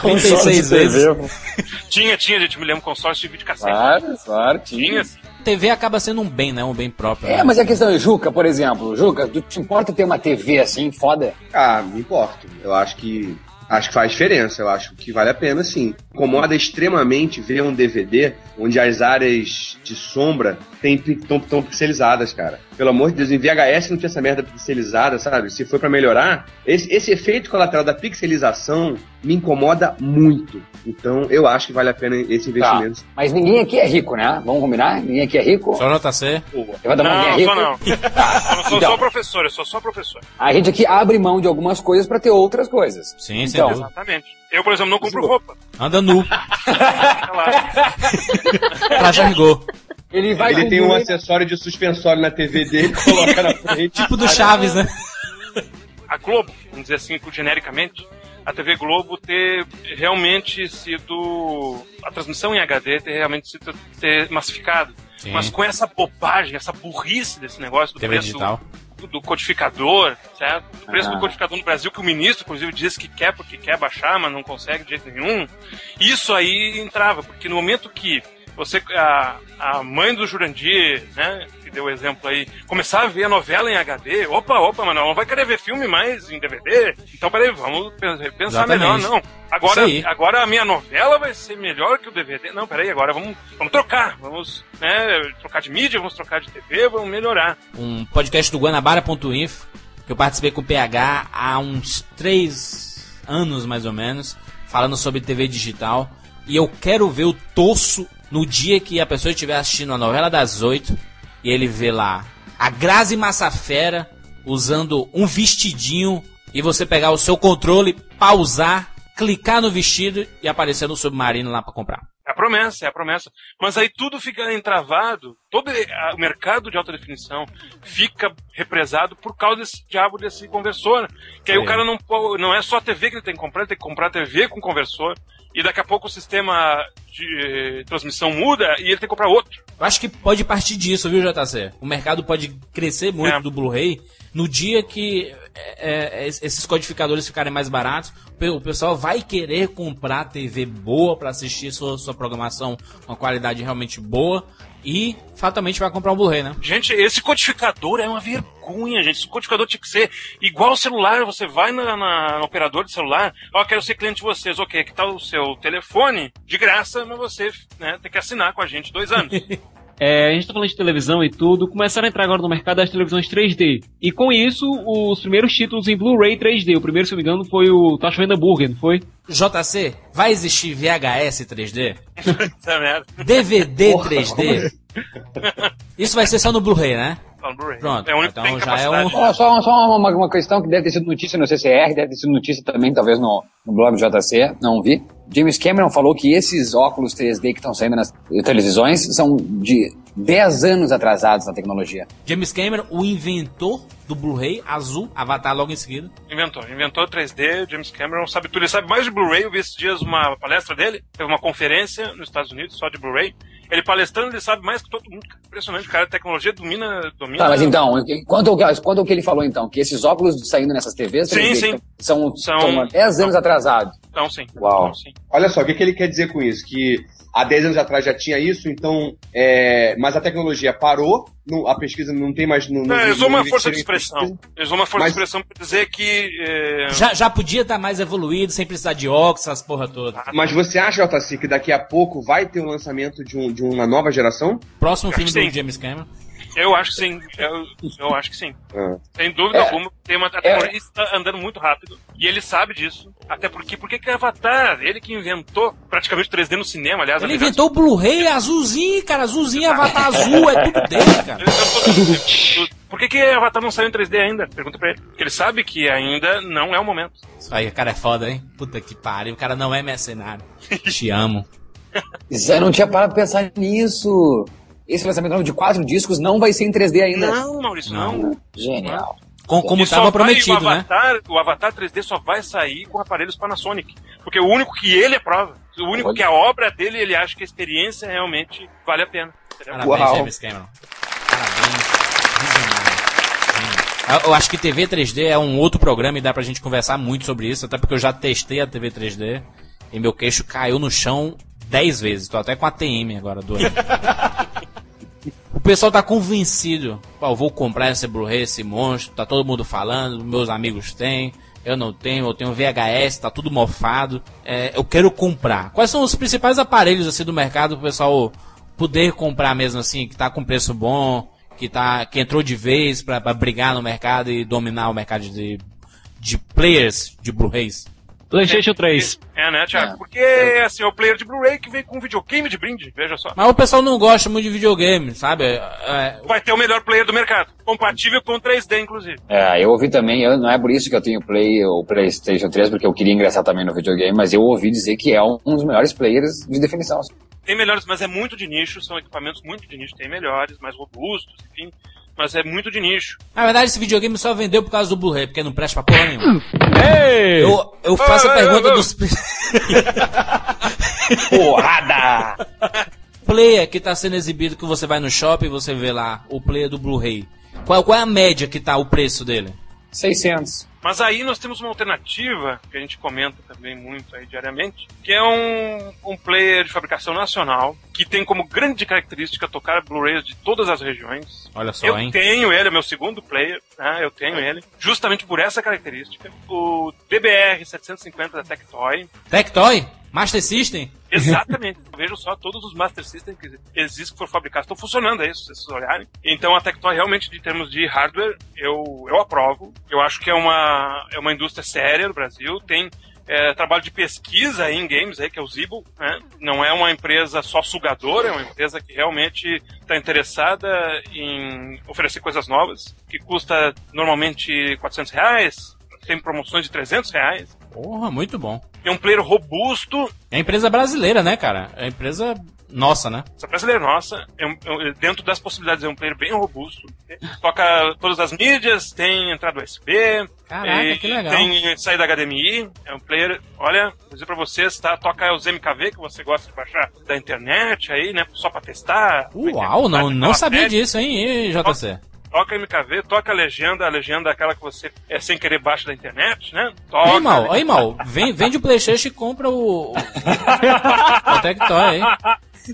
36 vezes. tinha, tinha, gente, me lembro consórcio de videocassete. Claro, claro, Tinha, tinha. TV acaba sendo um bem, né? Um bem próprio. É, né? mas a questão é, Juca, por exemplo, Juca, tu te importa ter uma TV assim, foda? Ah, me importo. Eu acho que. Acho que faz diferença, eu acho que vale a pena sim. Incomoda extremamente ver um DVD onde as áreas de sombra estão tão pixelizadas, cara. Pelo amor de Deus, em VHS não tinha essa merda pixelizada, sabe? Se foi pra melhorar, esse, esse efeito colateral da pixelização me incomoda muito. Então eu acho que vale a pena esse Tá. investimento. Mas ninguém aqui é rico, né? Vamos combinar? Ninguém aqui é rico? Só nota C. Levanta ninguém é Não, rico? só não. Eu não sou Então. só professor, eu sou só professor. A gente aqui abre mão de algumas coisas pra ter outras coisas. Sim, Então, dúvida. Exatamente. Eu, por exemplo, não compro roupa. Anda nu. Pra jargou. Ele vai Ele tem um acessório de suspensório na TV dele, coloca na frente. Tipo do Chaves, né? a Globo, vamos dizer assim, genericamente, a TV Globo ter realmente sido. a transmissão em HD ter realmente sido ter massificado. Sim. Mas com essa bobagem, essa burrice desse negócio do TV preço digital. do, do codificador, certo? O preço Ah. do codificador no Brasil, que o ministro, inclusive, diz que quer porque quer baixar, mas não consegue de jeito nenhum. Isso aí entrava, porque no momento que você, a, a mãe do Jurandir, né, que deu o exemplo aí, começar a ver a novela em HD, opa, opa, mas não vai querer ver filme mais em DVD. Então, peraí, vamos pen- pensar Exatamente. melhor, não. Agora, agora a minha novela vai ser melhor que o DVD. Não, peraí, agora vamos, vamos trocar. Vamos né, trocar de mídia, vamos trocar de TV, vamos melhorar. um podcast do Guanabara.info, que eu participei com o PH há uns três anos mais ou menos, falando sobre TV digital. E eu quero ver o Tosso no dia que a pessoa estiver assistindo a novela das oito e ele vê lá a Grazi Massafera usando um vestidinho e você pegar o seu controle, pausar, clicar no vestido e aparecer no submarino lá pra comprar. É a promessa, é a promessa. Mas aí tudo fica entravado, todo o mercado de alta definição fica represado por causa desse diabo desse conversor. Que aí É. o cara não, não é só a TV que ele tem que comprar, ele tem que comprar a TV com conversor. E daqui a pouco o sistema de transmissão muda e ele tem que comprar outro. Eu acho que pode partir disso, viu, JC? O mercado pode crescer muito É. do Blu-ray no dia que é, é, esses codificadores ficarem mais baratos. o pe- O pessoal vai querer comprar TV boa para assistir sua, sua programação com uma qualidade realmente boa e fatalmente vai comprar um Blu-ray, né? Gente, esse codificador é uma vergonha, gente. Esse codificador tinha que ser igual ao celular. Você vai na, na- no operador de celular, ó, quero ser cliente de vocês. Ok, aqui tá o seu telefone, de graça, mas você né, tem que assinar com a gente dois anos. É, a gente tá falando de televisão e tudo, começaram a entrar agora no mercado as televisões 3D. E com isso, os primeiros títulos em Blu-ray 3D. O primeiro, se não me engano, foi o Tá Chovendo Hambúrguer, não foi? JC, vai existir VHS 3D? Essa merda. DVD 3D? Isso vai ser só no Blu-ray, né? No Blu-ray. Pronto, É o único que então tem já é um- Ó, só só uma, uma questão que deve ter sido notícia no CCR, deve ter sido notícia também, talvez no, no blog do JC, não vi. James Cameron falou que esses óculos 3D que estão saindo nas televisões são de 10 anos atrasados na tecnologia. James Cameron, o inventor do Blu-ray azul, Avatar logo em seguida. Inventou. Inventou 3D, James Cameron sabe tudo. Ele sabe mais de Blu-ray. Eu vi esses dias uma palestra dele. Teve uma conferência nos Estados Unidos só de Blu-ray. Ele palestrando, ele sabe mais que todo mundo. Impressionante, cara. A tecnologia domina. domina Tá, mas então, quanto ao, que- quanto que ele falou então, que esses óculos saindo nessas TVs Sim, 3D sim. São, São- são 10 anos atrasados. Então, sim. Uau. Então, sim. Olha só, o que, que ele quer dizer com isso? Que há 10 anos atrás já tinha isso, então. é, mas a tecnologia parou, não- a pesquisa não tem mais. Não, Não, ele usou não uma força de expressão. usou uma força Mas- de expressão pra dizer que. é, Já, já podia estar mais evoluído, sem precisar de óculos, essas porra toda. Mas você acha, JC, que daqui a pouco vai ter o lançamento de, um, de uma nova geração? Próximo filme do James Cameron. Eu acho que sim. Eu, eu acho que sim. Ah. Sem dúvida É. alguma, tem uma a tecnologia está andando muito rápido. E ele sabe disso. Até porque, porque que Avatar, ele que inventou praticamente 3D no cinema, aliás. Ele inventou o Blu-ray azulzinho, cara. Azulzinho, Avatar azul, é tudo dele, cara. Por que, que Avatar não saiu em 3D ainda? Pergunta pra ele. Porque ele sabe que ainda não é o momento. Isso aí, o cara é foda, hein? Puta que pariu. O cara não é mercenário. Te amo. Isso, Eu não tinha parado pra pensar nisso. Esse lançamento novo de quatro discos não vai ser em 3D ainda. Não, Maurício, não. Não. Genial. Com, como E só tava vai- prometido, o né? Avatar, O Avatar 3D só vai sair com aparelhos Panasonic. Porque o único que ele é prova. O único Olha. que a obra dele, ele acha que a experiência realmente vale a pena. Entendeu? Parabéns, Uau. James Cameron. Parabéns. Eu acho que TV 3D é um outro programa e dá pra gente conversar muito sobre isso, até porque eu já testei a TV 3D e meu queixo caiu no chão 10 vezes. Tô até com a TM agora doendo. O pessoal tá convencido. Pô, vou comprar esse Blu-ray, esse monstro. Tá todo mundo falando, meus amigos têm. Eu não tenho, eu tenho VHS, tá tudo mofado. É, eu quero comprar. Quais são os principais aparelhos assim do mercado pro pessoal poder comprar mesmo assim, que tá com preço bom, que tá que entrou de vez pra brigar no mercado e dominar o mercado de, de players de Blu-rays? PlayStation 3. É, né, Thiago? É. Porque, assim, é o player de Blu-ray que vem com um videogame de brinde, veja só. Mas o pessoal não gosta muito de videogame, sabe? É, Vai ter o melhor player do mercado. Compatível com 3D, inclusive. É, eu ouvi também, eu- não é por isso que eu tenho Play ou PlayStation 3, porque eu queria ingressar também no videogame, mas eu ouvi dizer que é um dos melhores players de definição. Tem melhores, mas é muito de nicho, são equipamentos muito de nicho. Tem melhores, mais robustos, enfim. Mas é muito de nicho. Na verdade, esse videogame só vendeu por causa do Blu-ray, porque não presta pra porra nenhuma. Ei! Eu, eu faço a Ei, pergunta ei. dos Porrada! player que tá sendo exibido, que você vai no shopping e você vê lá o player do Blu-ray. Qual, qual é a média que tá o preço dele? 600. Mas aí nós temos uma alternativa, que a gente comenta também muito aí diariamente, que é um, um player de fabricação nacional, que tem como grande característica tocar Blu-rays de todas as regiões. Olha só, Eu hein? tenho ele, é meu segundo player, né? Eu tenho ele, justamente por essa característica. O DBR 750 da Tectoy. Tectoy? Master System? Exatamente. Vejam só, todos os Master System que existem, que foram fabricados, estão funcionando aí, se vocês olharem. Então a Tectoy realmente, de termos de hardware, eu, eu aprovo. Eu acho que é uma, é uma indústria séria no Brasil. Tem é, trabalho de pesquisa em games, aí, que é o Zibo. Né? Não é uma empresa só sugadora, é uma empresa que realmente está interessada em oferecer coisas novas, que custa normalmente 400 reais, tem promoções de 300 reais. Porra, muito bom. É um player robusto, É empresa brasileira, né, cara? É empresa nossa, né? essa brasileira é nossa, é um- é um- dentro das possibilidades, é um player bem robusto. Toca todas as mídias, tem entrada USB, Caraca, e- que legal. tem saída HDMI, é um player, olha, vou dizer pra vocês, tá, toca os MKV que você gosta de baixar da internet aí, né, só pra testar. Uau, não, não Aquela sabia série. disso, hein, JC? Toca MKV, toca a legenda, a legenda é aquela que você é sem querer baixa da internet, né? Toca. Aí, mal, aí, mal, vem, vende o Playstation e compra o. o, o Tectoy aí.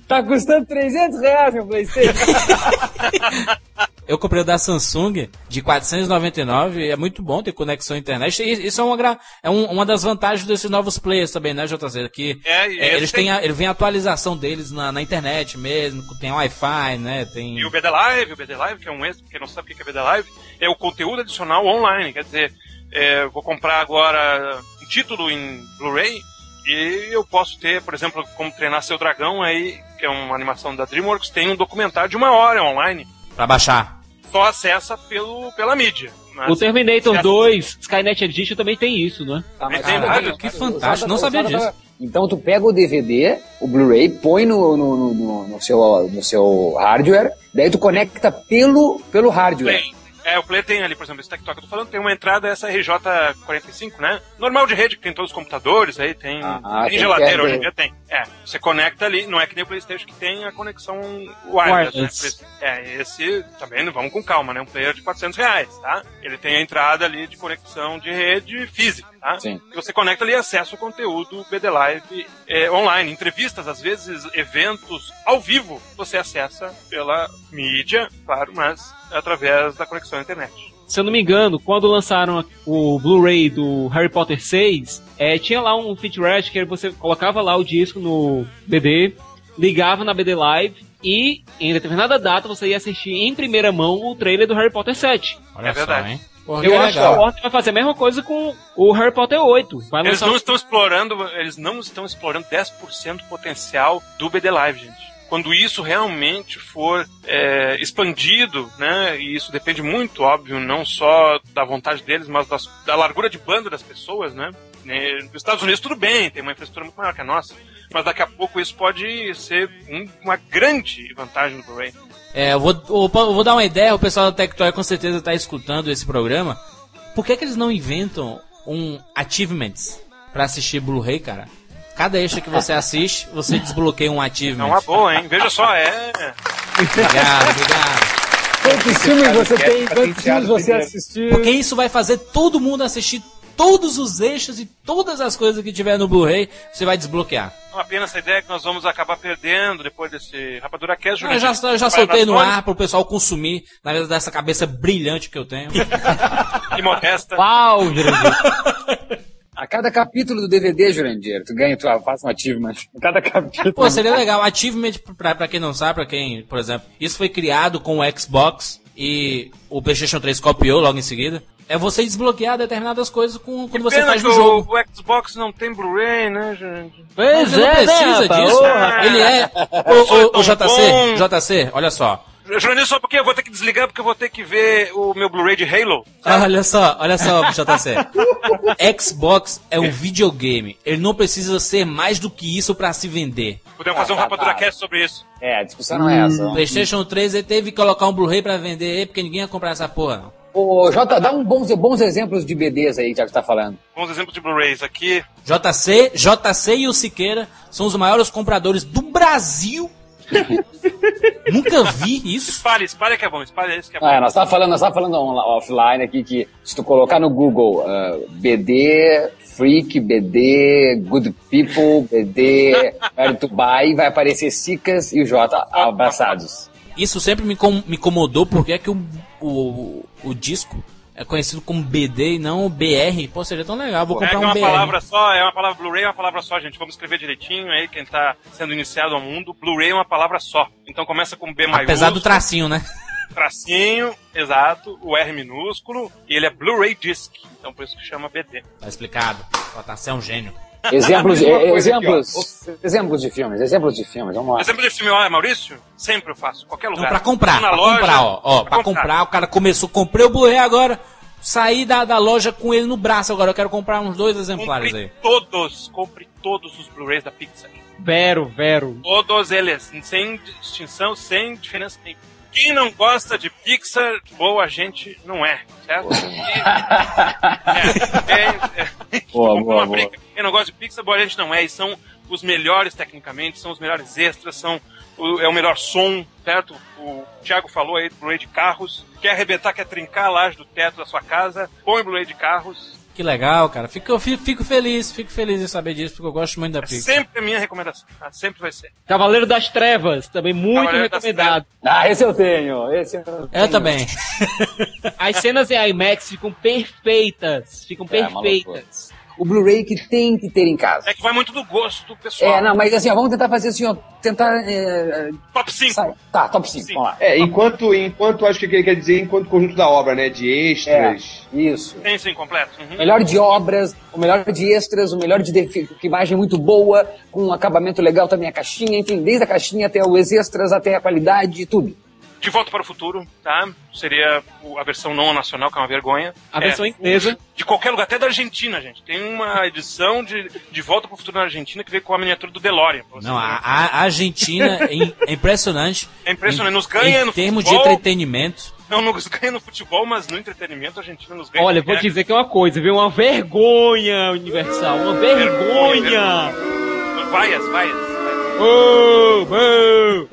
Tá custando 300 reais meu Playstation. Eu comprei o da Samsung de 499 e é muito bom ter conexão à internet. E isso é uma, gra- é um- uma das vantagens desses novos players também, né, JC? Que É, e é, eles têm a, ele vem a atualização deles na, na internet mesmo, tem Wi-Fi, né? Tem. E o BD Live, o BD Live, que é um extra, quem não sabe o que é BD Live, é o conteúdo adicional online. Quer dizer, é, vou comprar agora um título em Blu-ray e eu posso ter, por exemplo, como treinar seu dragão aí, que é uma animação da DreamWorks, tem um documentário de uma hora online. Pra baixar. Só acessa pelo, pela mídia. Mas O Terminator se 2, Skynet Edition também tem isso, né? Tá, mas Tem cara, nada, que fantástico, não sabia disso. Então tu pega o DVD, o Blu-ray, põe no, no, no- no- seu, no seu hardware, daí tu conecta pelo, pelo hardware. É, o player tem ali, por exemplo, esse TikTok que eu tô falando, tem uma entrada, essa RJ45, né? Normal de rede, que tem todos os computadores, aí tem, Ah, tem tem geladeira, hoje em dia tem. É, você conecta ali, não é que nem o Playstation que tem a conexão wireless, né? Wireless. É, esse, também, vamos com calma, né? Um player de 400 reais, tá? Ele tem a entrada ali de conexão de rede física, tá? Sim. E você conecta ali e acessa o conteúdo BD Live é, online. Entrevistas, às vezes, eventos ao vivo, você acessa pela mídia, claro, mas através da conexão à internet. Se eu não me engano, quando lançaram o Blu-ray do Harry Potter 6, é, tinha lá um featurette que você colocava lá o disco no BD, ligava na BD Live e em determinada data você ia assistir em primeira mão o trailer do Harry Potter 7. Olha É só, verdade. hein? Eu que acho que a legal. Warner vai fazer a mesma coisa com o Harry Potter 8. Vai Eles não estão explorando, eles não estão explorando 10% do potencial do BD Live, gente. Quando isso realmente for é, expandido, né, e isso depende muito, óbvio, não só da vontade deles, mas das- da largura de banda das pessoas, né? né, Nos Estados Unidos tudo bem, tem uma infraestrutura muito maior que a nossa, mas daqui a pouco isso pode ser um- uma grande vantagem do Blu-ray. É, eu vou, eu vou- dar uma ideia, o pessoal da Tectoy com certeza tá escutando esse programa. Por que, que eles não inventam um achievements pra assistir Blu-ray, cara? Cada extra que você assiste, você desbloqueia um É achievement. uma boa, hein? Veja só, é. Obrigado, obrigado. Quantos filmes você tem? Quantos filmes você assistiu? Porque isso vai fazer todo mundo assistir todos os extras e todas as coisas que tiver no Blu-ray, você vai desbloquear. Uma pena essa ideia que nós vamos acabar perdendo depois desse Rapadura Cast. Eu já, eu já soltei no ar pro pessoal consumir, na verdade, dessa cabeça brilhante que eu tenho. E modesta. Uau, Jurandir. A cada capítulo do DVD, Jurandir, tu ganha, tu faz um achievement. A cada capítulo. Pô, seria legal. Achievement, pra, pra quem não sabe, pra quem, por exemplo, isso foi criado com o Xbox e o PlayStation 3 copiou logo em seguida. É você desbloquear determinadas coisas com, quando você Pena faz no o, jogo. o Xbox não tem Blu-ray, né, gente? Mas você não precisa disso. Ele é. ô, tão ô, JC, bom. JC, olha só. Jurandir, só porque eu vou ter que desligar, porque eu vou ter que ver o meu Blu-ray de Halo. Ah, olha só, olha só, JC. Xbox é um videogame. Ele não precisa ser mais do que isso pra se vender. Podemos fazer um tá, Rapadura tá. Cast sobre isso. É, a discussão não é essa. PlayStation 3 ele teve que colocar um Blu-ray pra vender, porque ninguém ia comprar essa porra, não. Ô, Jota, dá um bons, bons exemplos de BDs aí, já que você tá falando. Bons exemplos de Blu-rays aqui. JC, JC e o Siqueira são os maiores compradores do Brasil Nunca vi isso. Espalhe, espalhe que é bom, espalhe esse que é bom. Ah, é, nós tava falando, nós tava falando offline aqui que se tu colocar no Google ah, BD Freak, BD Good People, BD Where to Buy, vai aparecer Sicas e o Jota abraçados. Isso sempre me, com- me incomodou porque é que o, o, o disco é conhecido como BD e não BR. Pô, seria tão legal, vou É comprar é um uma BR. palavra só, é uma palavra Blu-ray, é uma palavra só, gente. Vamos escrever direitinho aí, quem tá sendo iniciado ao mundo. Blu-ray é uma palavra só. Então começa com B maiúsculo. Apesar do tracinho, né? tracinho, exato, o R minúsculo, e ele é Blu-ray Disc. Então por isso que chama BD. Tá explicado. O Otacé é um gênio. Exemplos, Mesma eh, coisa aqui, exemplos, exemplos de filmes, exemplos de filmes, vamos lá. Exemplo de filme, olha, Maurício, sempre eu faço, qualquer Não, lugar. pra comprar, pra loja, comprar, ó. ó pra comprar, o cara começou, comprei o Blu-ray agora, saí da, da loja com ele no braço agora, eu quero comprar uns dois exemplares Compre aí. todos, compre todos os Blu-rays da Pixar. Vero, Vero. Todos eles, sem distinção, sem diferença nenhuma. Quem não gosta de Pixar, boa gente não é, certo? E- é, é, é, Boa. Quem não gosta de Pixar, boa gente não é. E são os melhores tecnicamente, são os melhores extras, são o, é o melhor som, certo? O Thiago falou aí do Blu-ray de carros. Quer arrebentar, quer trincar a laje do teto da sua casa, põe Blu-ray de carros. Que legal, cara. Fico, fico, fico feliz, fico feliz em saber disso, porque eu gosto muito da É Pixar. sempre a minha recomendação. tá? Sempre vai ser. Cavaleiro das Trevas, também muito Cavaleiro recomendado. Ah, esse eu tenho, esse eu tenho. Eu também. As cenas em IMAX ficam perfeitas. Ficam É, uma perfeitas. O Blu-ray que tem que ter em casa. É que vai muito do gosto pessoal. É, não, mas assim, ó, vamos tentar fazer assim, ó, tentar... É, Top 5. sai- tá, top 5, Sim. vamos lá. É, enquanto, enquanto acho que ele quer dizer enquanto conjunto da obra, né? De É, extras. isso. Tem sim, completo. Uhum. O melhor de obras, o melhor de extras, o melhor de com imagem muito boa, com um acabamento legal também a caixinha, enfim, desde a caixinha até os extras, até a qualidade, tudo. De Volta para o Futuro, tá? Seria a versão não nacional, que é uma vergonha. A versão É, inglesa. De qualquer lugar, até da Argentina, gente. Tem uma edição de, de Volta para o Futuro na Argentina que veio com a miniatura do DeLorean. Não, a, a Argentina é é impressionante. É impressionante. Em- Nos ganha em no termos futebol. de entretenimento. Não nos ganha no futebol, mas no entretenimento a Argentina nos ganha. Olha, vou te dizer que é uma coisa, viu? Uma vergonha universal. Uma vergonha. Vaias, vaias. Oh, oh.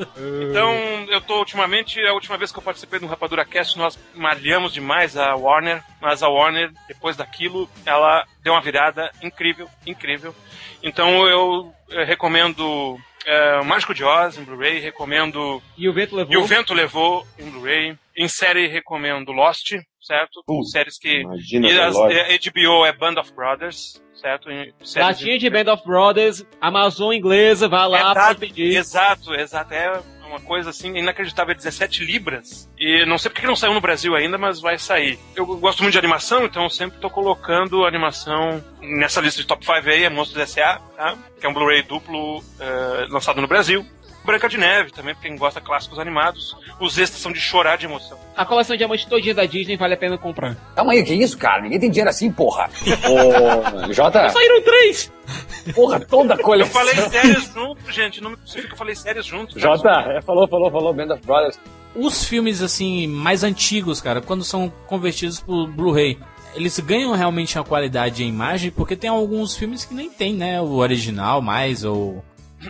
Então, eu tô ultimamente, a última vez que eu participei do Rapadura Cast, nós malhamos demais a Warner, mas a Warner, depois daquilo, ela deu uma virada incrível, incrível. Então eu, eh, recomendo eh, o Mágico de Oz em Blu-ray, recomendo E o vento levou. E o Vento Levou em Blu-ray. Em série recomendo Lost, certo? Séries que. imagina E as, HBO é Band of Brothers, certo? Latinha de Band of Brothers, Amazon inglesa, vai lá, É pode dado- pedir. Exato, exato. É uma coisa assim inacreditável, 17 libras. E não sei porque que não saiu no Brasil ainda, mas vai sair. Eu gosto muito de animação, então eu sempre tô colocando animação nessa lista de top 5 aí, é Monstros S.A., tá? que é um Blu-ray duplo eh, lançado no Brasil. Branca de Neve também, pra quem gosta de clássicos animados. Os extras são de chorar de emoção. A coleção de diamantes todinha da Disney vale a pena comprar. Calma aí, que isso, cara? Ninguém tem dinheiro assim, porra. Ô, Jota, Saíram três! porra, toda a Eu coleção. falei séries junto, gente, não me crucifica, eu falei séries junto. Jota, é, falou, falou, falou, Band of Brothers. Os filmes, assim, mais antigos, cara, quando são convertidos por Blu-ray, eles ganham realmente uma qualidade em imagem, porque tem alguns filmes que nem tem, né? O original mais, ou.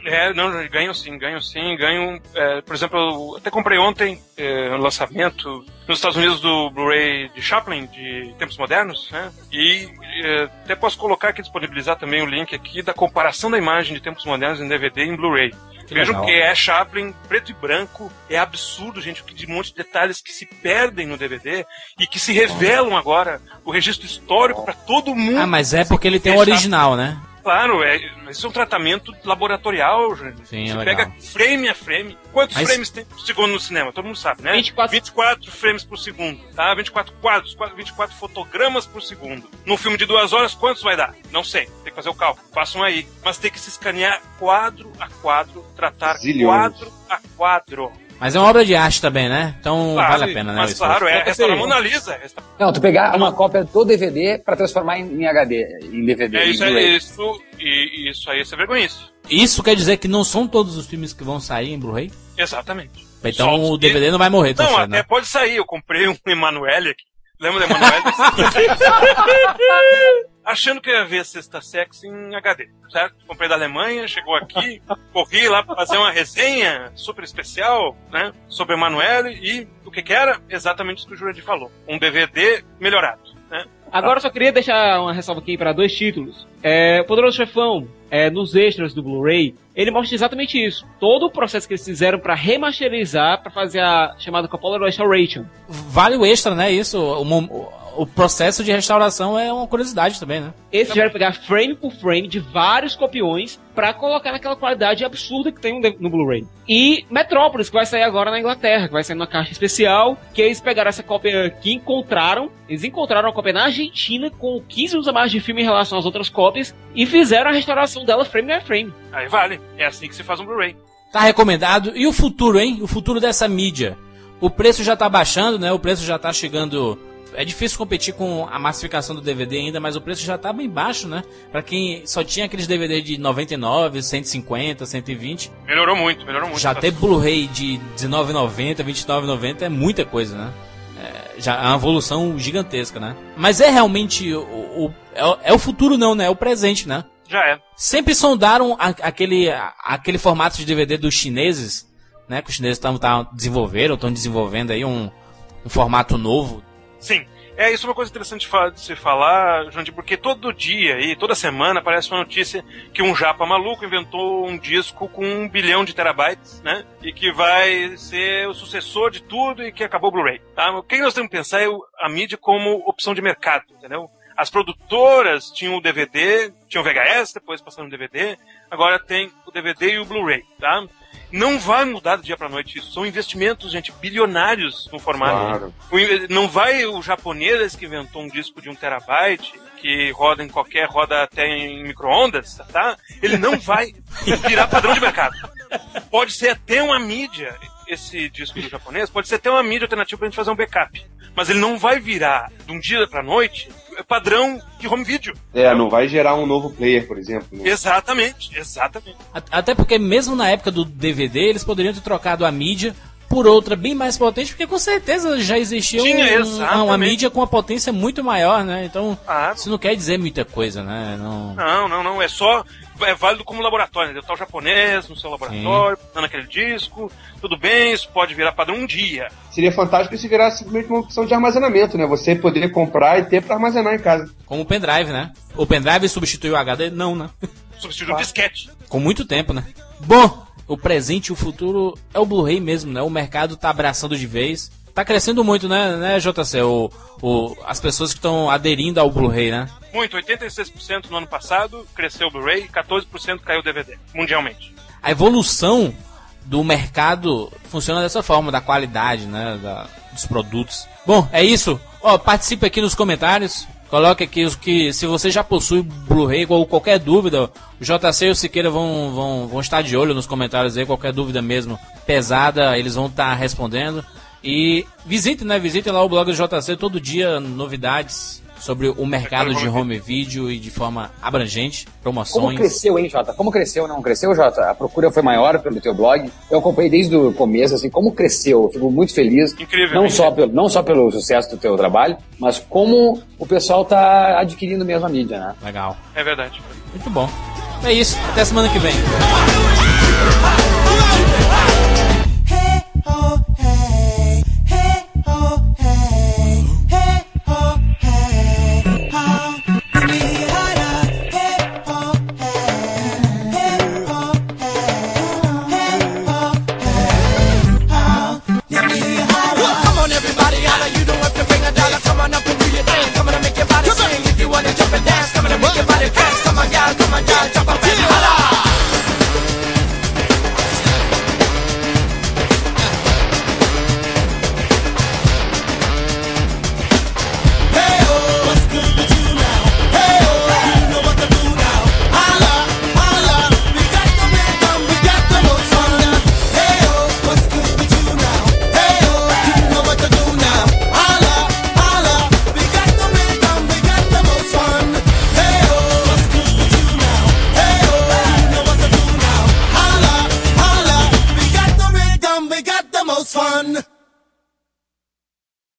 É, não, ganham sim, ganham sim, ganham. é, por exemplo, eu até comprei ontem é, um lançamento nos Estados Unidos do Blu-ray de Chaplin, de Tempos Modernos, né? E é, até posso colocar aqui, disponibilizar também o link aqui da comparação da imagem de Tempos Modernos em DVD e em Blu-ray. Vejam que é Chaplin preto e branco, é absurdo, gente, o que de um monte de detalhes que se perdem no DVD e que se revelam agora o registro histórico para todo mundo. Ah, mas é porque ele tem o Chaplin. original, né? Claro, é, mas isso é um tratamento laboratorial, gente. Sim, é Você legal. pega frame a frame. Quantos Mas- frames tem por segundo no cinema? Todo mundo sabe, né? 24. 24 frames por segundo, tá? 24 quadros, qua- 24 fotogramas por segundo. Num filme de duas horas, quantos vai dar? Não sei, tem que fazer o cálculo. Façam aí. Mas tem que se escanear quadro a quadro, tratar Zilhões. quadro a quadro. Mas é uma obra de arte também, né? Então Claro, vale a pena, né? Mas isso? claro, é restaurar a ser. Mona Lisa. resta- Não, tu pegar uma cópia do DVD pra transformar em, em HD, em DVD. É em isso, é Blu-ray. isso. E isso aí, isso é vergonhice. Isso quer dizer que não são todos os filmes que vão sair em Blu-ray? Exatamente. Então Só o que- DVD não vai morrer Não, até né? pode sair. Eu comprei um Emanuele aqui. Lembra do Emanuele? achando que eu ia ver Sexta Sex em HD, certo? Comprei da Alemanha, chegou aqui, corri lá pra fazer uma resenha super especial, né? Sobre Emanuele e o que que era? Exatamente isso que o Jurandir falou. Um DVD melhorado, né? Agora eu só queria deixar uma ressalva aqui para dois títulos. É, o Poderoso Chefão, é, nos extras do Blu-ray, ele mostra exatamente isso. Todo o processo que eles fizeram para remasterizar, para fazer a chamada Coppola Restoration. Vale o extra, né? Isso, o, mo- o processo de restauração é uma curiosidade também, né? Eles tiveram que pegar frame por frame de vários copiões pra colocar naquela qualidade absurda que tem no no Blu-ray. E Metrópolis, que vai sair agora na Inglaterra, que vai sair numa caixa especial, que eles pegaram essa cópia que encontraram, eles encontraram a cópia na Argentina com 15 anos a mais de filme em relação às outras cópias e fizeram a restauração dela frame by frame. Aí vale. É assim que se faz um Blu-ray. Tá recomendado. E o futuro, hein? O futuro dessa mídia. O preço já tá baixando, né? O preço já tá chegando. É difícil competir com a massificação do DVD ainda, mas o preço já tá bem baixo, né? Pra quem só tinha aqueles DVD de 99, 150, 120, Melhorou muito, melhorou muito. já ter Blu-ray de 19,90, 29,90 é muita coisa, né? É, já é uma evolução gigantesca, né? Mas é realmente o, o- é, é o futuro não, né? É o presente, né? Já é. Sempre sondaram a- aquele, a- aquele formato de DVD dos chineses, né? Que os chineses estão desenvolveram, estão desenvolvendo aí um, um formato novo. Sim. É, isso é uma coisa interessante de se falar, Jandir, porque todo dia e toda semana aparece uma notícia que um japa maluco inventou um disco com um bilhão de terabytes, né? E que vai ser o sucessor de tudo e que acabou o Blu-ray. Tá? O que nós temos que pensar é a mídia como opção de mercado, entendeu? As produtoras tinham o DVD, tinham o VHS, depois passaram o DVD, agora tem o DVD e o Blu-ray, tá? Não vai mudar do dia pra noite isso. São investimentos, gente, bilionários no formato. Claro. Não vai o japonês que inventou um disco de um terabyte, que roda em qualquer, roda até em micro-ondas, tá? Ele não vai virar padrão de mercado. Pode ser até uma mídia, esse disco do japonês, pode ser até uma mídia alternativa pra gente fazer um backup. Mas ele não vai virar de um dia pra noite padrão de home video. É, não vai gerar um novo player, por exemplo. né? Exatamente, exatamente. Até porque mesmo na época do DVD, eles poderiam ter trocado a mídia por outra bem mais potente, porque com certeza já existia um- Tinha, uma, exatamente. mídia com uma potência muito maior, né? Então, Ah. isso não quer dizer muita coisa, né? Não... Não, não, não. É só. É válido como laboratório, né? Tá o japonês no seu laboratório, dando aquele disco. Tudo bem, isso pode virar padrão um dia. Seria fantástico se virasse simplesmente uma opção de armazenamento, né? Você poder comprar e ter pra armazenar em casa. Como o pendrive, né? O pendrive substituiu o HD? Não, né? Substitui o disquete. Com muito tempo, né? Bom, o presente e o futuro é o Blu-ray mesmo, né? O mercado tá abraçando de vez. Tá crescendo muito, né, né JC? O, o, as pessoas que estão aderindo ao Blu-ray, né? Muito, 86% no ano passado cresceu o Blu-ray, 14% caiu o DVD, mundialmente. A evolução do mercado funciona dessa forma, da qualidade, né? Da, dos produtos. Bom, é isso. Ó, participe aqui nos comentários. Coloque aqui os que, se você já possui Blu-ray ou qualquer dúvida, o JC e o Siqueira vão, vão, vão estar de olho nos comentários aí, qualquer dúvida mesmo pesada, eles vão estar respondendo. E visite, né? Visite lá o blog do JC todo dia, novidades sobre o mercado de home video e de forma abrangente, promoções. Como cresceu, hein, Jota? Como cresceu, não cresceu, Jota? A procura foi maior pelo teu blog. Eu acompanhei desde o começo, assim, como cresceu. Eu fico muito feliz. Incrível. Não só, pelo, não só pelo sucesso do teu trabalho, mas como o pessoal tá adquirindo mesmo a mídia, né? Legal. É verdade. Muito bom. É isso. Até semana que vem. Hey, oh. your body, press. Come on, girl, come on, girl, drop a penny.